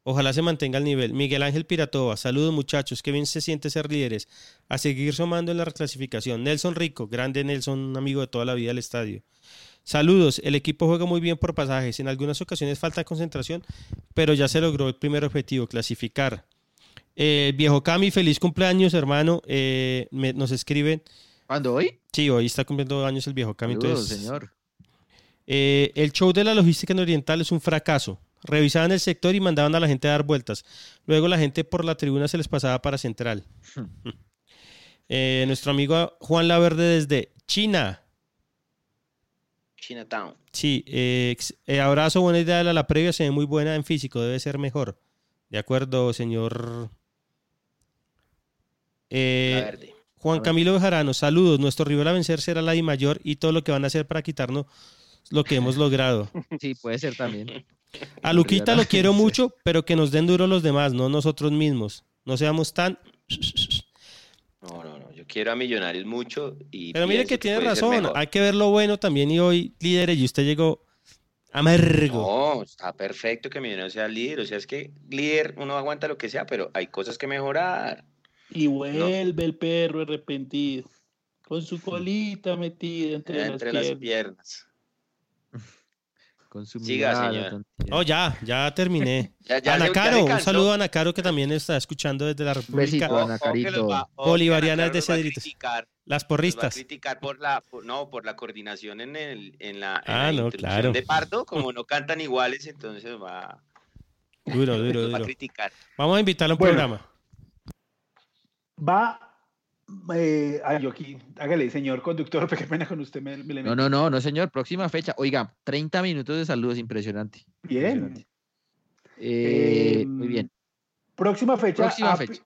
Ojalá se mantenga el nivel. Miguel Ángel Piratova, saludos muchachos, qué bien se siente ser líderes. A seguir sumando en la reclasificación. Nelson Rico, grande Nelson, un amigo de toda la vida del estadio. Saludos, el equipo juega muy bien por pasajes. En algunas ocasiones falta concentración, pero ya se logró el primer objetivo, clasificar. Eh, viejo Cami, feliz cumpleaños, hermano. Eh, me- nos escriben. ¿Cuándo hoy? Sí, hoy está cumpliendo años el viejo Cami. Saludos, entonces, señor. eh, el show de la logística en Oriental es un fracaso. Revisaban el sector y mandaban a la gente a dar vueltas. Luego la gente por la tribuna se les pasaba para Central. Eh, nuestro amigo Juan Laverde desde China. Chinatown. Sí, eh, eh, abrazo, buena idea de la, la previa, se ve muy buena en físico, debe ser mejor. De acuerdo, señor. Eh. Juan Camilo Bejarano, saludos. Nuestro rival a vencer será la I mayor y todo lo que van a hacer para quitarnos lo que hemos logrado. Sí, puede ser también. A Luquita lo quiero mucho, pero que nos den duro los demás, no nosotros mismos. No seamos tan. Yo quiero a Millonarios mucho y. Pero mire que tiene razón. Hay que ver lo bueno también. Y hoy, líderes, y usted llegó amargo. No, está perfecto que Millonarios sea líder. O sea, es que líder uno aguanta lo que sea, pero hay cosas que mejorar. Y vuelve el perro arrepentido, con su colita metida entre, entre las las piernas. piernas. Siga, señor. Oh, ya, ya terminé. Ya, ya Ana Caro, un saludo a Ana Caro que también está escuchando desde la República. besito, va- ojo que Bolivarianas Ana Caro de los va a Cedritos. Las va a porristas. criticar por la, por- no, por la coordinación en, el, en la, en Ah, la no, introducción claro. de Pardo, como no cantan iguales, entonces va, Duro, duro, va a duro. criticar. Vamos a invitarlo a un Bueno. programa. Va. Eh, ay, yo aquí, hágale, señor conductor, qué pena con usted. Me, me le No, no, no, no, señor. Próxima fecha. Oiga, 30 minutos de saludos, impresionante. Bien. Impresionante. Eh, Em, muy bien. Próxima fecha. Próxima ah, fecha. Pi-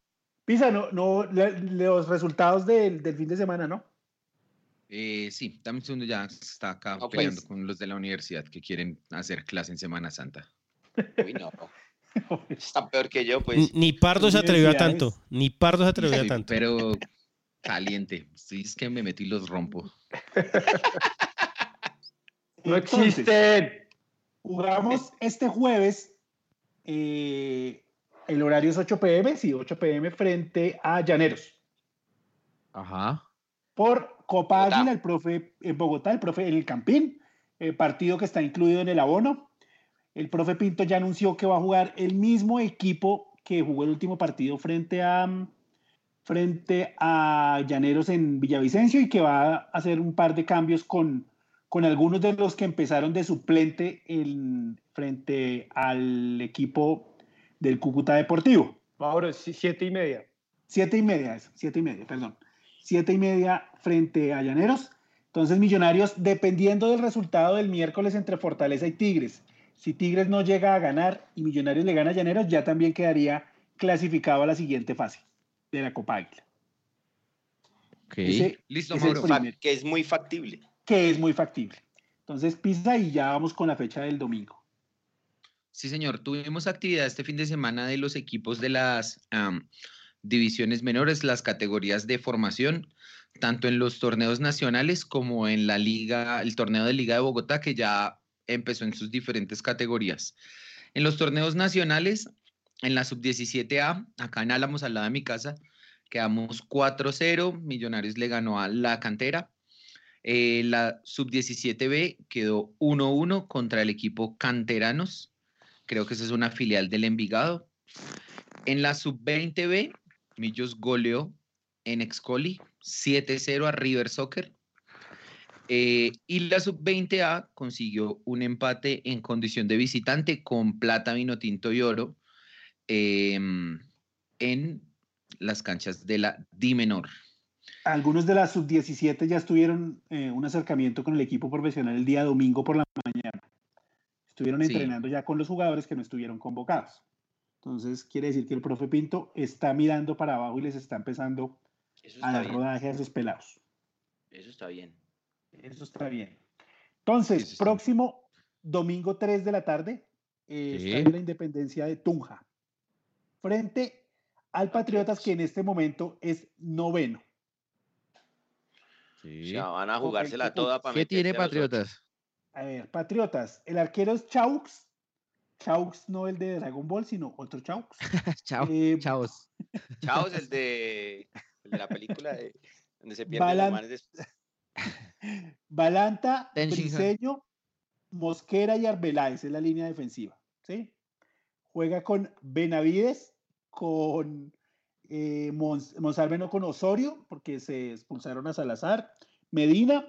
Pisa, no, no, la- los resultados del, del fin de semana, ¿no? Eh, sí, dame un segundo, ya está acá No, pues. peleando con los de la universidad que quieren hacer clase en Semana Santa. Uy, no. Está peor que yo, pues. Ni Pardo se atrevió a tanto. Ni Pardo se atrevió a tanto. Pero caliente. Sí, es que me meto y los rompo. No existen. Jugamos este jueves. eh, el horario es 8 pm, sí, 8 pm frente a Llaneros. Ajá. Por Copa Bogotá. Águila, el profe en Bogotá, el profe en el Campín, eh, partido que está incluido en el abono. El profe Pinto ya anunció que va a jugar el mismo equipo que jugó el último partido frente a, mm, frente a Llaneros en Villavicencio y que va a hacer un par de cambios con, con algunos de los que empezaron de suplente en, frente al equipo del Cúcuta Deportivo. Ahora, siete y media. Siete y media, eso, siete y media, perdón. Siete y media frente a Llaneros. Entonces, Millonarios, dependiendo del resultado del miércoles entre Fortaleza y Tigres, si Tigres no llega a ganar y Millonarios le gana a Llaneros, ya también quedaría clasificado a la siguiente fase de la Copa Águila. Ok. Ese- Listo, ese es Mauro. primer- que es muy factible. que es muy factible. Entonces, pisa y ya vamos con la fecha del domingo. Sí, señor. Tuvimos actividad este fin de semana de los equipos de las divisiones menores, las categorías de formación, tanto en los torneos nacionales como en la liga, el torneo de Liga de Bogotá, que ya empezó en sus diferentes categorías. En los torneos nacionales, en la sub-17A, acá en Álamos, al lado de mi casa, quedamos 4-0, Millonarios le ganó a la cantera. Eh, la sub-17B quedó 1-1 contra el equipo Canteranos. Creo que esa es una filial del Envigado. En la sub-20B, Millos goleó en Excoli 7-0 a River Soccer. Eh, y la sub-20A consiguió un empate en condición de visitante con plata, vino tinto y oro em, en las canchas de la Di Menor. Algunos de la sub-17 ya estuvieron eh, un acercamiento con el equipo profesional el día domingo por la mañana. Estuvieron Sí. entrenando ya con los jugadores que no estuvieron convocados. Entonces, quiere decir que el profe Pinto está mirando para abajo y les está empezando a está dar bien. rodaje a esos pelados. Eso está bien. Eso está bien. Entonces, próximo domingo 3 de la tarde, eh, Sí. Estadio de la Independencia de Tunja, frente al Patriotas, que en este momento es noveno. Sea, van a jugársela toda para ¿Qué tiene. Patriotas? A ver, Patriotas, el arquero es Chaux. Chaux no el de Dragon Ball, sino otro Chaux. Chao, Eh, chaos. Chaos, el de, el de la película de, donde se pierden Balan- los manes. Balanta. Briseño, Mosquera y Arbeláez es la línea defensiva. ¿sí? Juega con Benavides, con eh, Mons- Monsalve no con Osorio, porque se expulsaron a Salazar, Medina,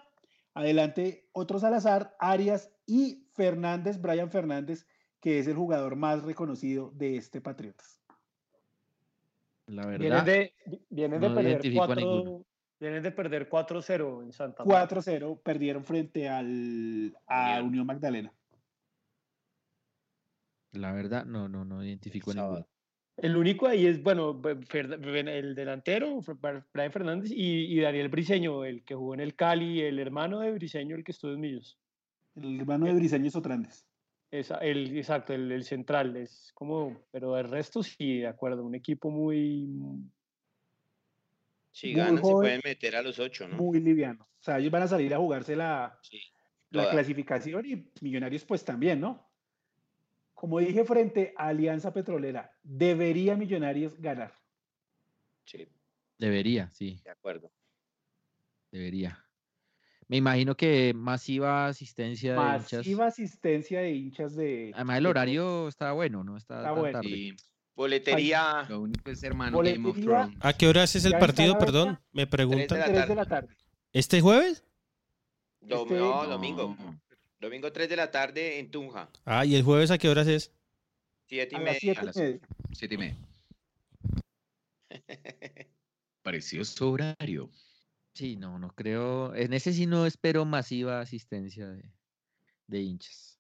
adelante otro Salazar, Arias y Fernández, Brian Fernández, que es el jugador más reconocido de este Patriotas. La Vienen verdad. de, vienen de no perder identifico a 4 ninguno. vienen de perder 4-0 en Santa Marta. 4-0 perdieron frente al, a. Unión Magdalena. La verdad, no, no, no identifico ninguno. El único ahí es, bueno, el delantero, Brian Fernández, y, y Daniel Briseño, el que jugó en el Cali, el hermano de Briseño, el que estuvo en Millos. El hermano de Briseño Sotrandes. Esa- el, exacto, el, el central, es como, pero el resto sí, de acuerdo, un equipo muy... Si Muy ganan, se pueden meter a los ocho, ¿no? Muy liviano. O sea, ellos van a salir a jugarse la, Sí. la toda. clasificación y Millonarios pues también, ¿no? Como dije frente a Alianza Petrolera, debería Millonarios ganar. Sí, Debería, sí, de acuerdo. debería. Me imagino que masiva asistencia de hinchas. Masiva asistencia de hinchas de... Además, el horario está bueno, ¿no? Está, Está bueno. tarde. Y Boletería, lo único es hermano Game of Boletería. Thrones. ¿A qué horas es el partido? Perdón, me preguntan. la 3 de la tarde. ¿Este jueves? dom- Este- no, No. domingo. Domingo 3 de la tarde en Tunja. Ah, ¿y el jueves a qué horas es? 7 y A las media. 7 a las y media. Siete y media. Precioso horario. Sí, no, no creo. En ese sí no espero masiva asistencia de, de hinchas.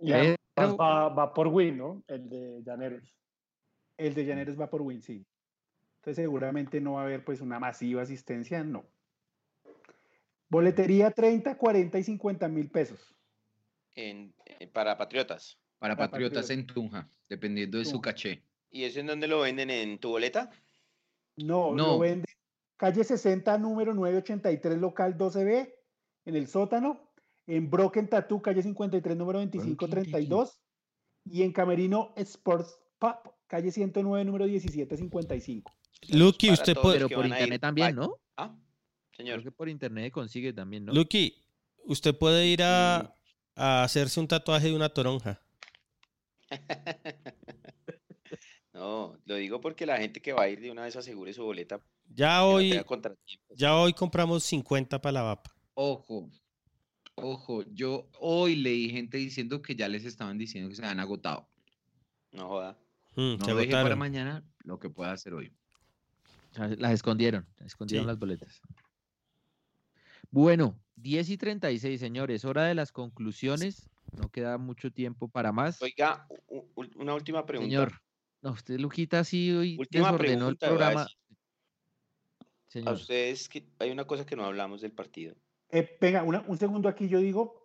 Y Pero- va, va por win, ¿no? El de Llaneros. El de Llaneros va por win, sí. Entonces seguramente no va a haber pues una masiva asistencia, no. Boletería 30, 40 y 50 mil pesos. En, en- para Patriotas. Para Para Patriotas Patriotas. en Tunja, dependiendo de su caché. ¿Y eso en dónde lo venden? ¿En tu boleta? No, No. lo vende calle 60, número 983, local 12B, en el sótano, en Broken Tattoo, calle 53, número 2532, y en Camerino Sports Pub, calle 109, número 1755. Lucky, usted puede, Pero por ir, internet también. ¿no? Ah, señor. Creo que por internet consigue también, ¿no? Lucky, usted puede ir a, a hacerse un tatuaje de una toronja. No, lo digo porque la gente que va a ir de una vez asegure su boleta. Ya no hoy, ya hoy compramos 50 para la VAPA. Ojo, ojo, yo hoy leí gente diciendo que ya les estaban diciendo que se han agotado. No joda. Mm, No se deje para mañana lo que pueda hacer hoy. Las escondieron, escondieron Sí. las boletas. Bueno, 10 y 36, señores. Hora de las conclusiones. No queda mucho tiempo para más. Oiga, una última pregunta. Señor, no, usted, Luquita, sí hoy Última desordenó el pregunta, a programa. A Señor, ustedes que hay una cosa que no hablamos del partido. Eh, venga, una- un segundo aquí yo digo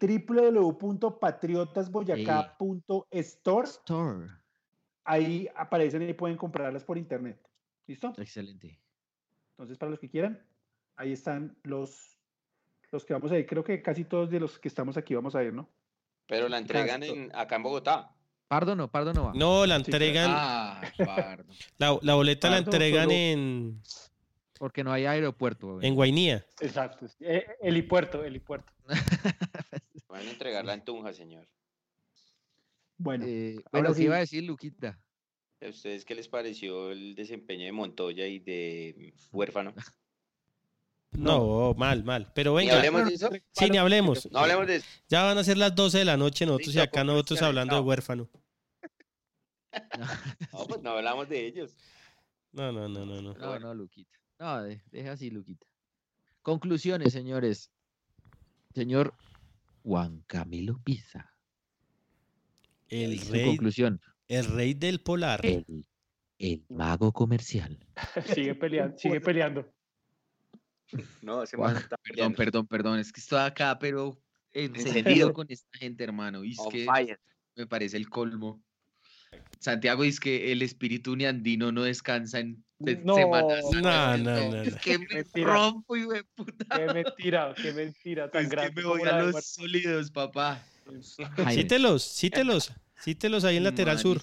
www.patriotasboyacá.store. Store. Ahí aparecen y pueden comprarlas por internet. ¿Listo? Excelente. Entonces, para los que quieran, ahí están los, los que vamos a ir. Creo que casi todos de los que estamos aquí vamos a ir, ¿no? Pero la entregan en, acá en Bogotá. Pardo no, Pardo no va. No, la entregan. Ah, pardo. La, la boleta la entregan solo- en, Porque no hay aeropuerto. güey. en Guainía. Exacto. Eh, helipuerto, helipuerto. Van a entregarla en Tunja, señor. Bueno, Eh, ahora bueno, ¿qué sí. iba a decir Luquita? ¿A ustedes qué les pareció el desempeño de Montoya y de Huérfano? No, mal, mal. Pero ¿Ni venga, hablemos de eso? sí, ni hablemos. No hablemos de eso. Ya van a ser las 12 de la noche nosotros y acá nosotros hablando de huérfano. No, pues no hablamos de ellos. No, no, no, no, no. No, no, Luquita. No, de- deja así, Luquita. Conclusiones, señores. Señor Juan Camilo Pizza. El Su rey, conclusión. el rey del polar. El, el mago comercial. sigue peleando, sigue peleando. No, se Juan, está Perdón, perdón, perdón. Es que estoy acá, pero Encendido. con esta gente, hermano. Y es On que fire. me parece el colmo. Santiago dice que el espíritu neandino no descansa en No, Semana no, no, no, no. Es que me Mentira. rompo, hijo de puta. Qué mentira, qué mentira tan Es que grande. me como voy a los Muerte. sólidos, papá. Cítelos, cítelos, cítelos ahí en lateral sur.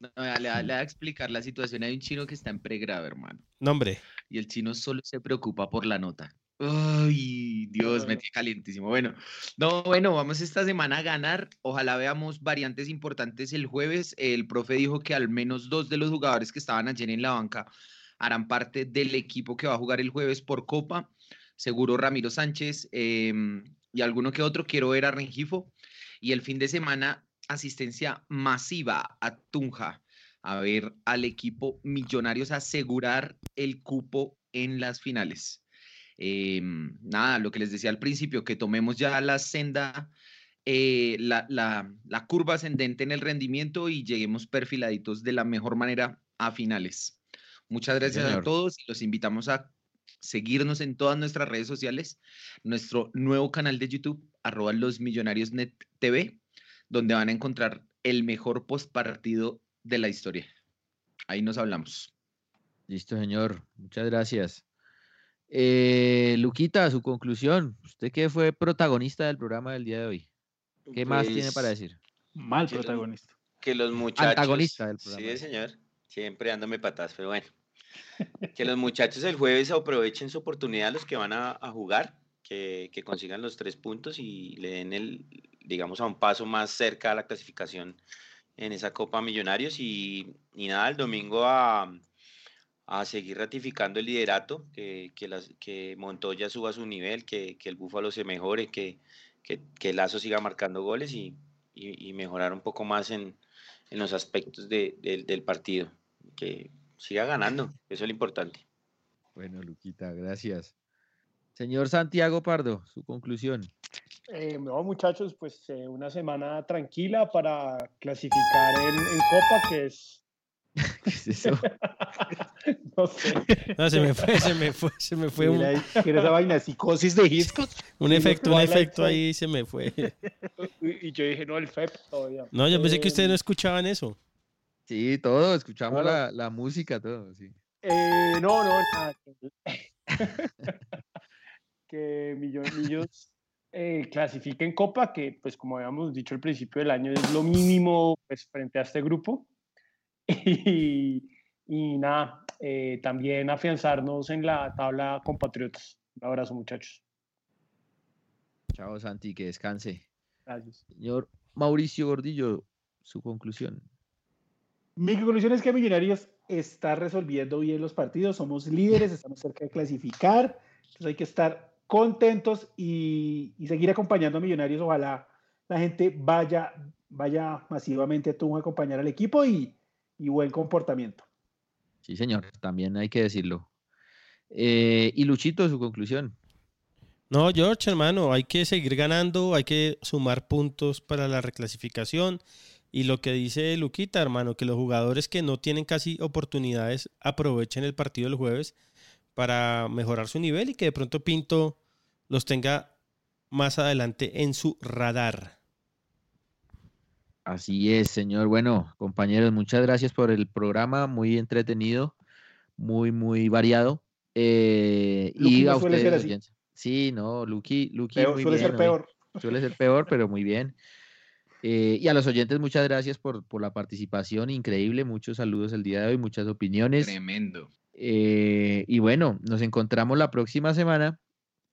No, le, voy a explicar la situación. Hay un chino que está en pregrado, hermano. No, hombre. Y el chino solo se preocupa por la nota. Ay, Dios, me tiene calientísimo. Bueno, no, bueno, vamos esta semana a ganar. Ojalá veamos variantes importantes el jueves. El profe dijo que al menos dos de los jugadores que estaban ayer en la banca harán parte del equipo que va a jugar el jueves por Copa. Seguro Ramiro Sánchez em, y alguno que otro. Quiero ver a Rengifo. Y el fin de semana, asistencia masiva a Tunja a ver al equipo Millonarios asegurar el cupo en las finales. Eh, nada, lo que les decía al principio, que tomemos ya la senda, eh, la, la- la curva ascendente en el rendimiento y lleguemos perfiladitos de la mejor manera a finales. Muchas gracias a señor. todos y los invitamos a seguirnos en todas nuestras redes sociales, nuestro nuevo canal de YouTube, arroba los millonarios net TV, donde van a encontrar el mejor postpartido de la historia. Ahí nos hablamos. Listo, señor. Muchas gracias. Eh, Luquita, su conclusión. Usted que fue protagonista del programa del día de hoy. ¿Qué más tiene Pues, para decir? mal que protagonista. Que los muchachos. Antagonista del programa. Sí, señor. Siempre dándome patas, pero bueno. Que los muchachos el jueves aprovechen su oportunidad, los que van a, a jugar, que, que consigan los tres puntos y le den el, digamos, a un paso más cerca a la clasificación en esa Copa Millonarios. Y, y nada, el domingo a, a seguir ratificando el liderato, que, que, las, que Montoya suba su nivel, que, que el Búfalo se mejore, que, que, Lazo siga marcando goles y, y- y mejorar un poco más en, en los aspectos de- del- del partido. Que siga ganando, eso es lo importante. Bueno, Luquita, gracias. Señor Santiago Pardo, su conclusión. Eh, no, muchachos, pues eh, una semana tranquila para clasificar en, en Copa, que es, ¿Qué es eso? no sé, No, se me fue, se me fue, se me fue un, Mira, ¿qué era esa vaina? Psicosis de discos. un efecto, un efecto ahí se me fue. y, yo dije, no, el FEP todavía. No, yo pensé que Eh, ustedes no escuchaban eso. Sí, todo, escuchamos la, la música, todo, sí. Eh, no, no, nada. que- que Millo- Millos eh, clasifique en Copa, que pues como habíamos dicho al principio del año es lo mínimo pues, frente a este grupo. Y, y nada, eh, también afianzarnos en la tabla compatriotas. Un abrazo muchachos. Chao, Santi, que descanse. Gracias. Señor Mauricio Gordillo, su conclusión. Mi conclusión es que Millonarios está resolviendo bien los partidos, somos líderes, estamos cerca de clasificar, entonces hay que estar contentos y, y seguir acompañando a Millonarios. Ojalá la gente vaya, vaya masivamente a Tunja a acompañar al equipo y, y buen comportamiento. Sí, señor, también hay que decirlo. Eh, y Luchito, su conclusión. No, George, hermano, hay que seguir ganando, hay que sumar puntos para la reclasificación. Y lo que dice Luquita, hermano, que los jugadores que no tienen casi oportunidades aprovechen el partido del jueves para mejorar su nivel y que de pronto Pinto los tenga más adelante en su radar. Así es, señor. Bueno, compañeros, muchas gracias por el programa, muy entretenido. muy, muy variado. Eh, y a suele ustedes, ser así. oyentes. Sí, no, Lucky, Lucky Peor- muy suele bien ser hoy. peor. Suele ser peor, pero muy bien. Eh, y a los oyentes, muchas gracias por, por la participación, increíble, muchos saludos el día de hoy, muchas opiniones. Tremendo. Eh, y bueno, nos encontramos la próxima semana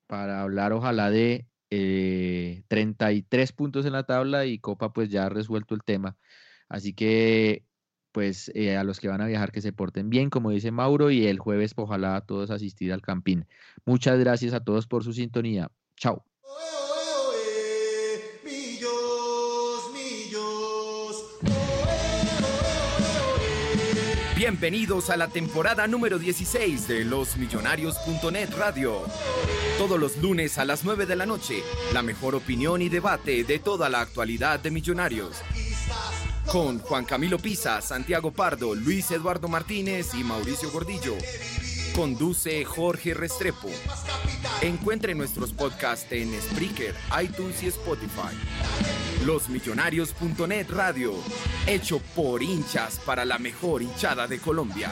para hablar ojalá de eh, 33 puntos en la tabla y Copa pues ya ha resuelto el tema. Así que pues eh, a los que van a viajar que se porten bien, como dice Mauro, y el jueves ojalá todos asistir al Campín. Muchas gracias a todos por su sintonía. Chao. Bienvenidos a la temporada número 16 de losmillonarios.net Radio. Todos los lunes a las 9 de la noche, la mejor opinión y debate de toda la actualidad de Millonarios. Con Juan Camilo Pisa, Santiago Pardo, Luis Eduardo Martínez y Mauricio Gordillo. Conduce Jorge Restrepo. Encuentre nuestros podcasts en Spreaker, iTunes y Spotify. Losmillonarios.net Radio, hecho por hinchas para la mejor hinchada de Colombia.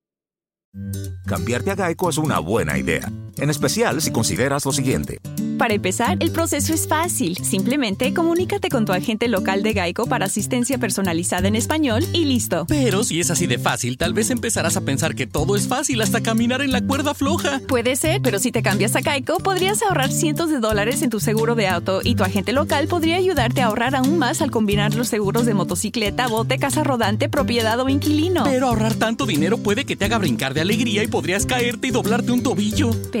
Cambiarte a Geico es una buena idea, en especial si consideras lo siguiente. Para empezar, el proceso es fácil. Simplemente comunícate con tu agente local de Geico para asistencia personalizada en español y listo. Pero si es así de fácil, tal vez empezarás a pensar que todo es fácil hasta caminar en la cuerda floja. Puede ser, pero si te cambias a Geico, podrías ahorrar cientos de dólares en tu seguro de auto y tu agente local podría ayudarte a ahorrar aún más al combinar los seguros de motocicleta, bote, casa rodante, propiedad o inquilino. Pero ahorrar tanto dinero puede que te haga brincar de alegría y podrías caerte y doblarte un tobillo. Pero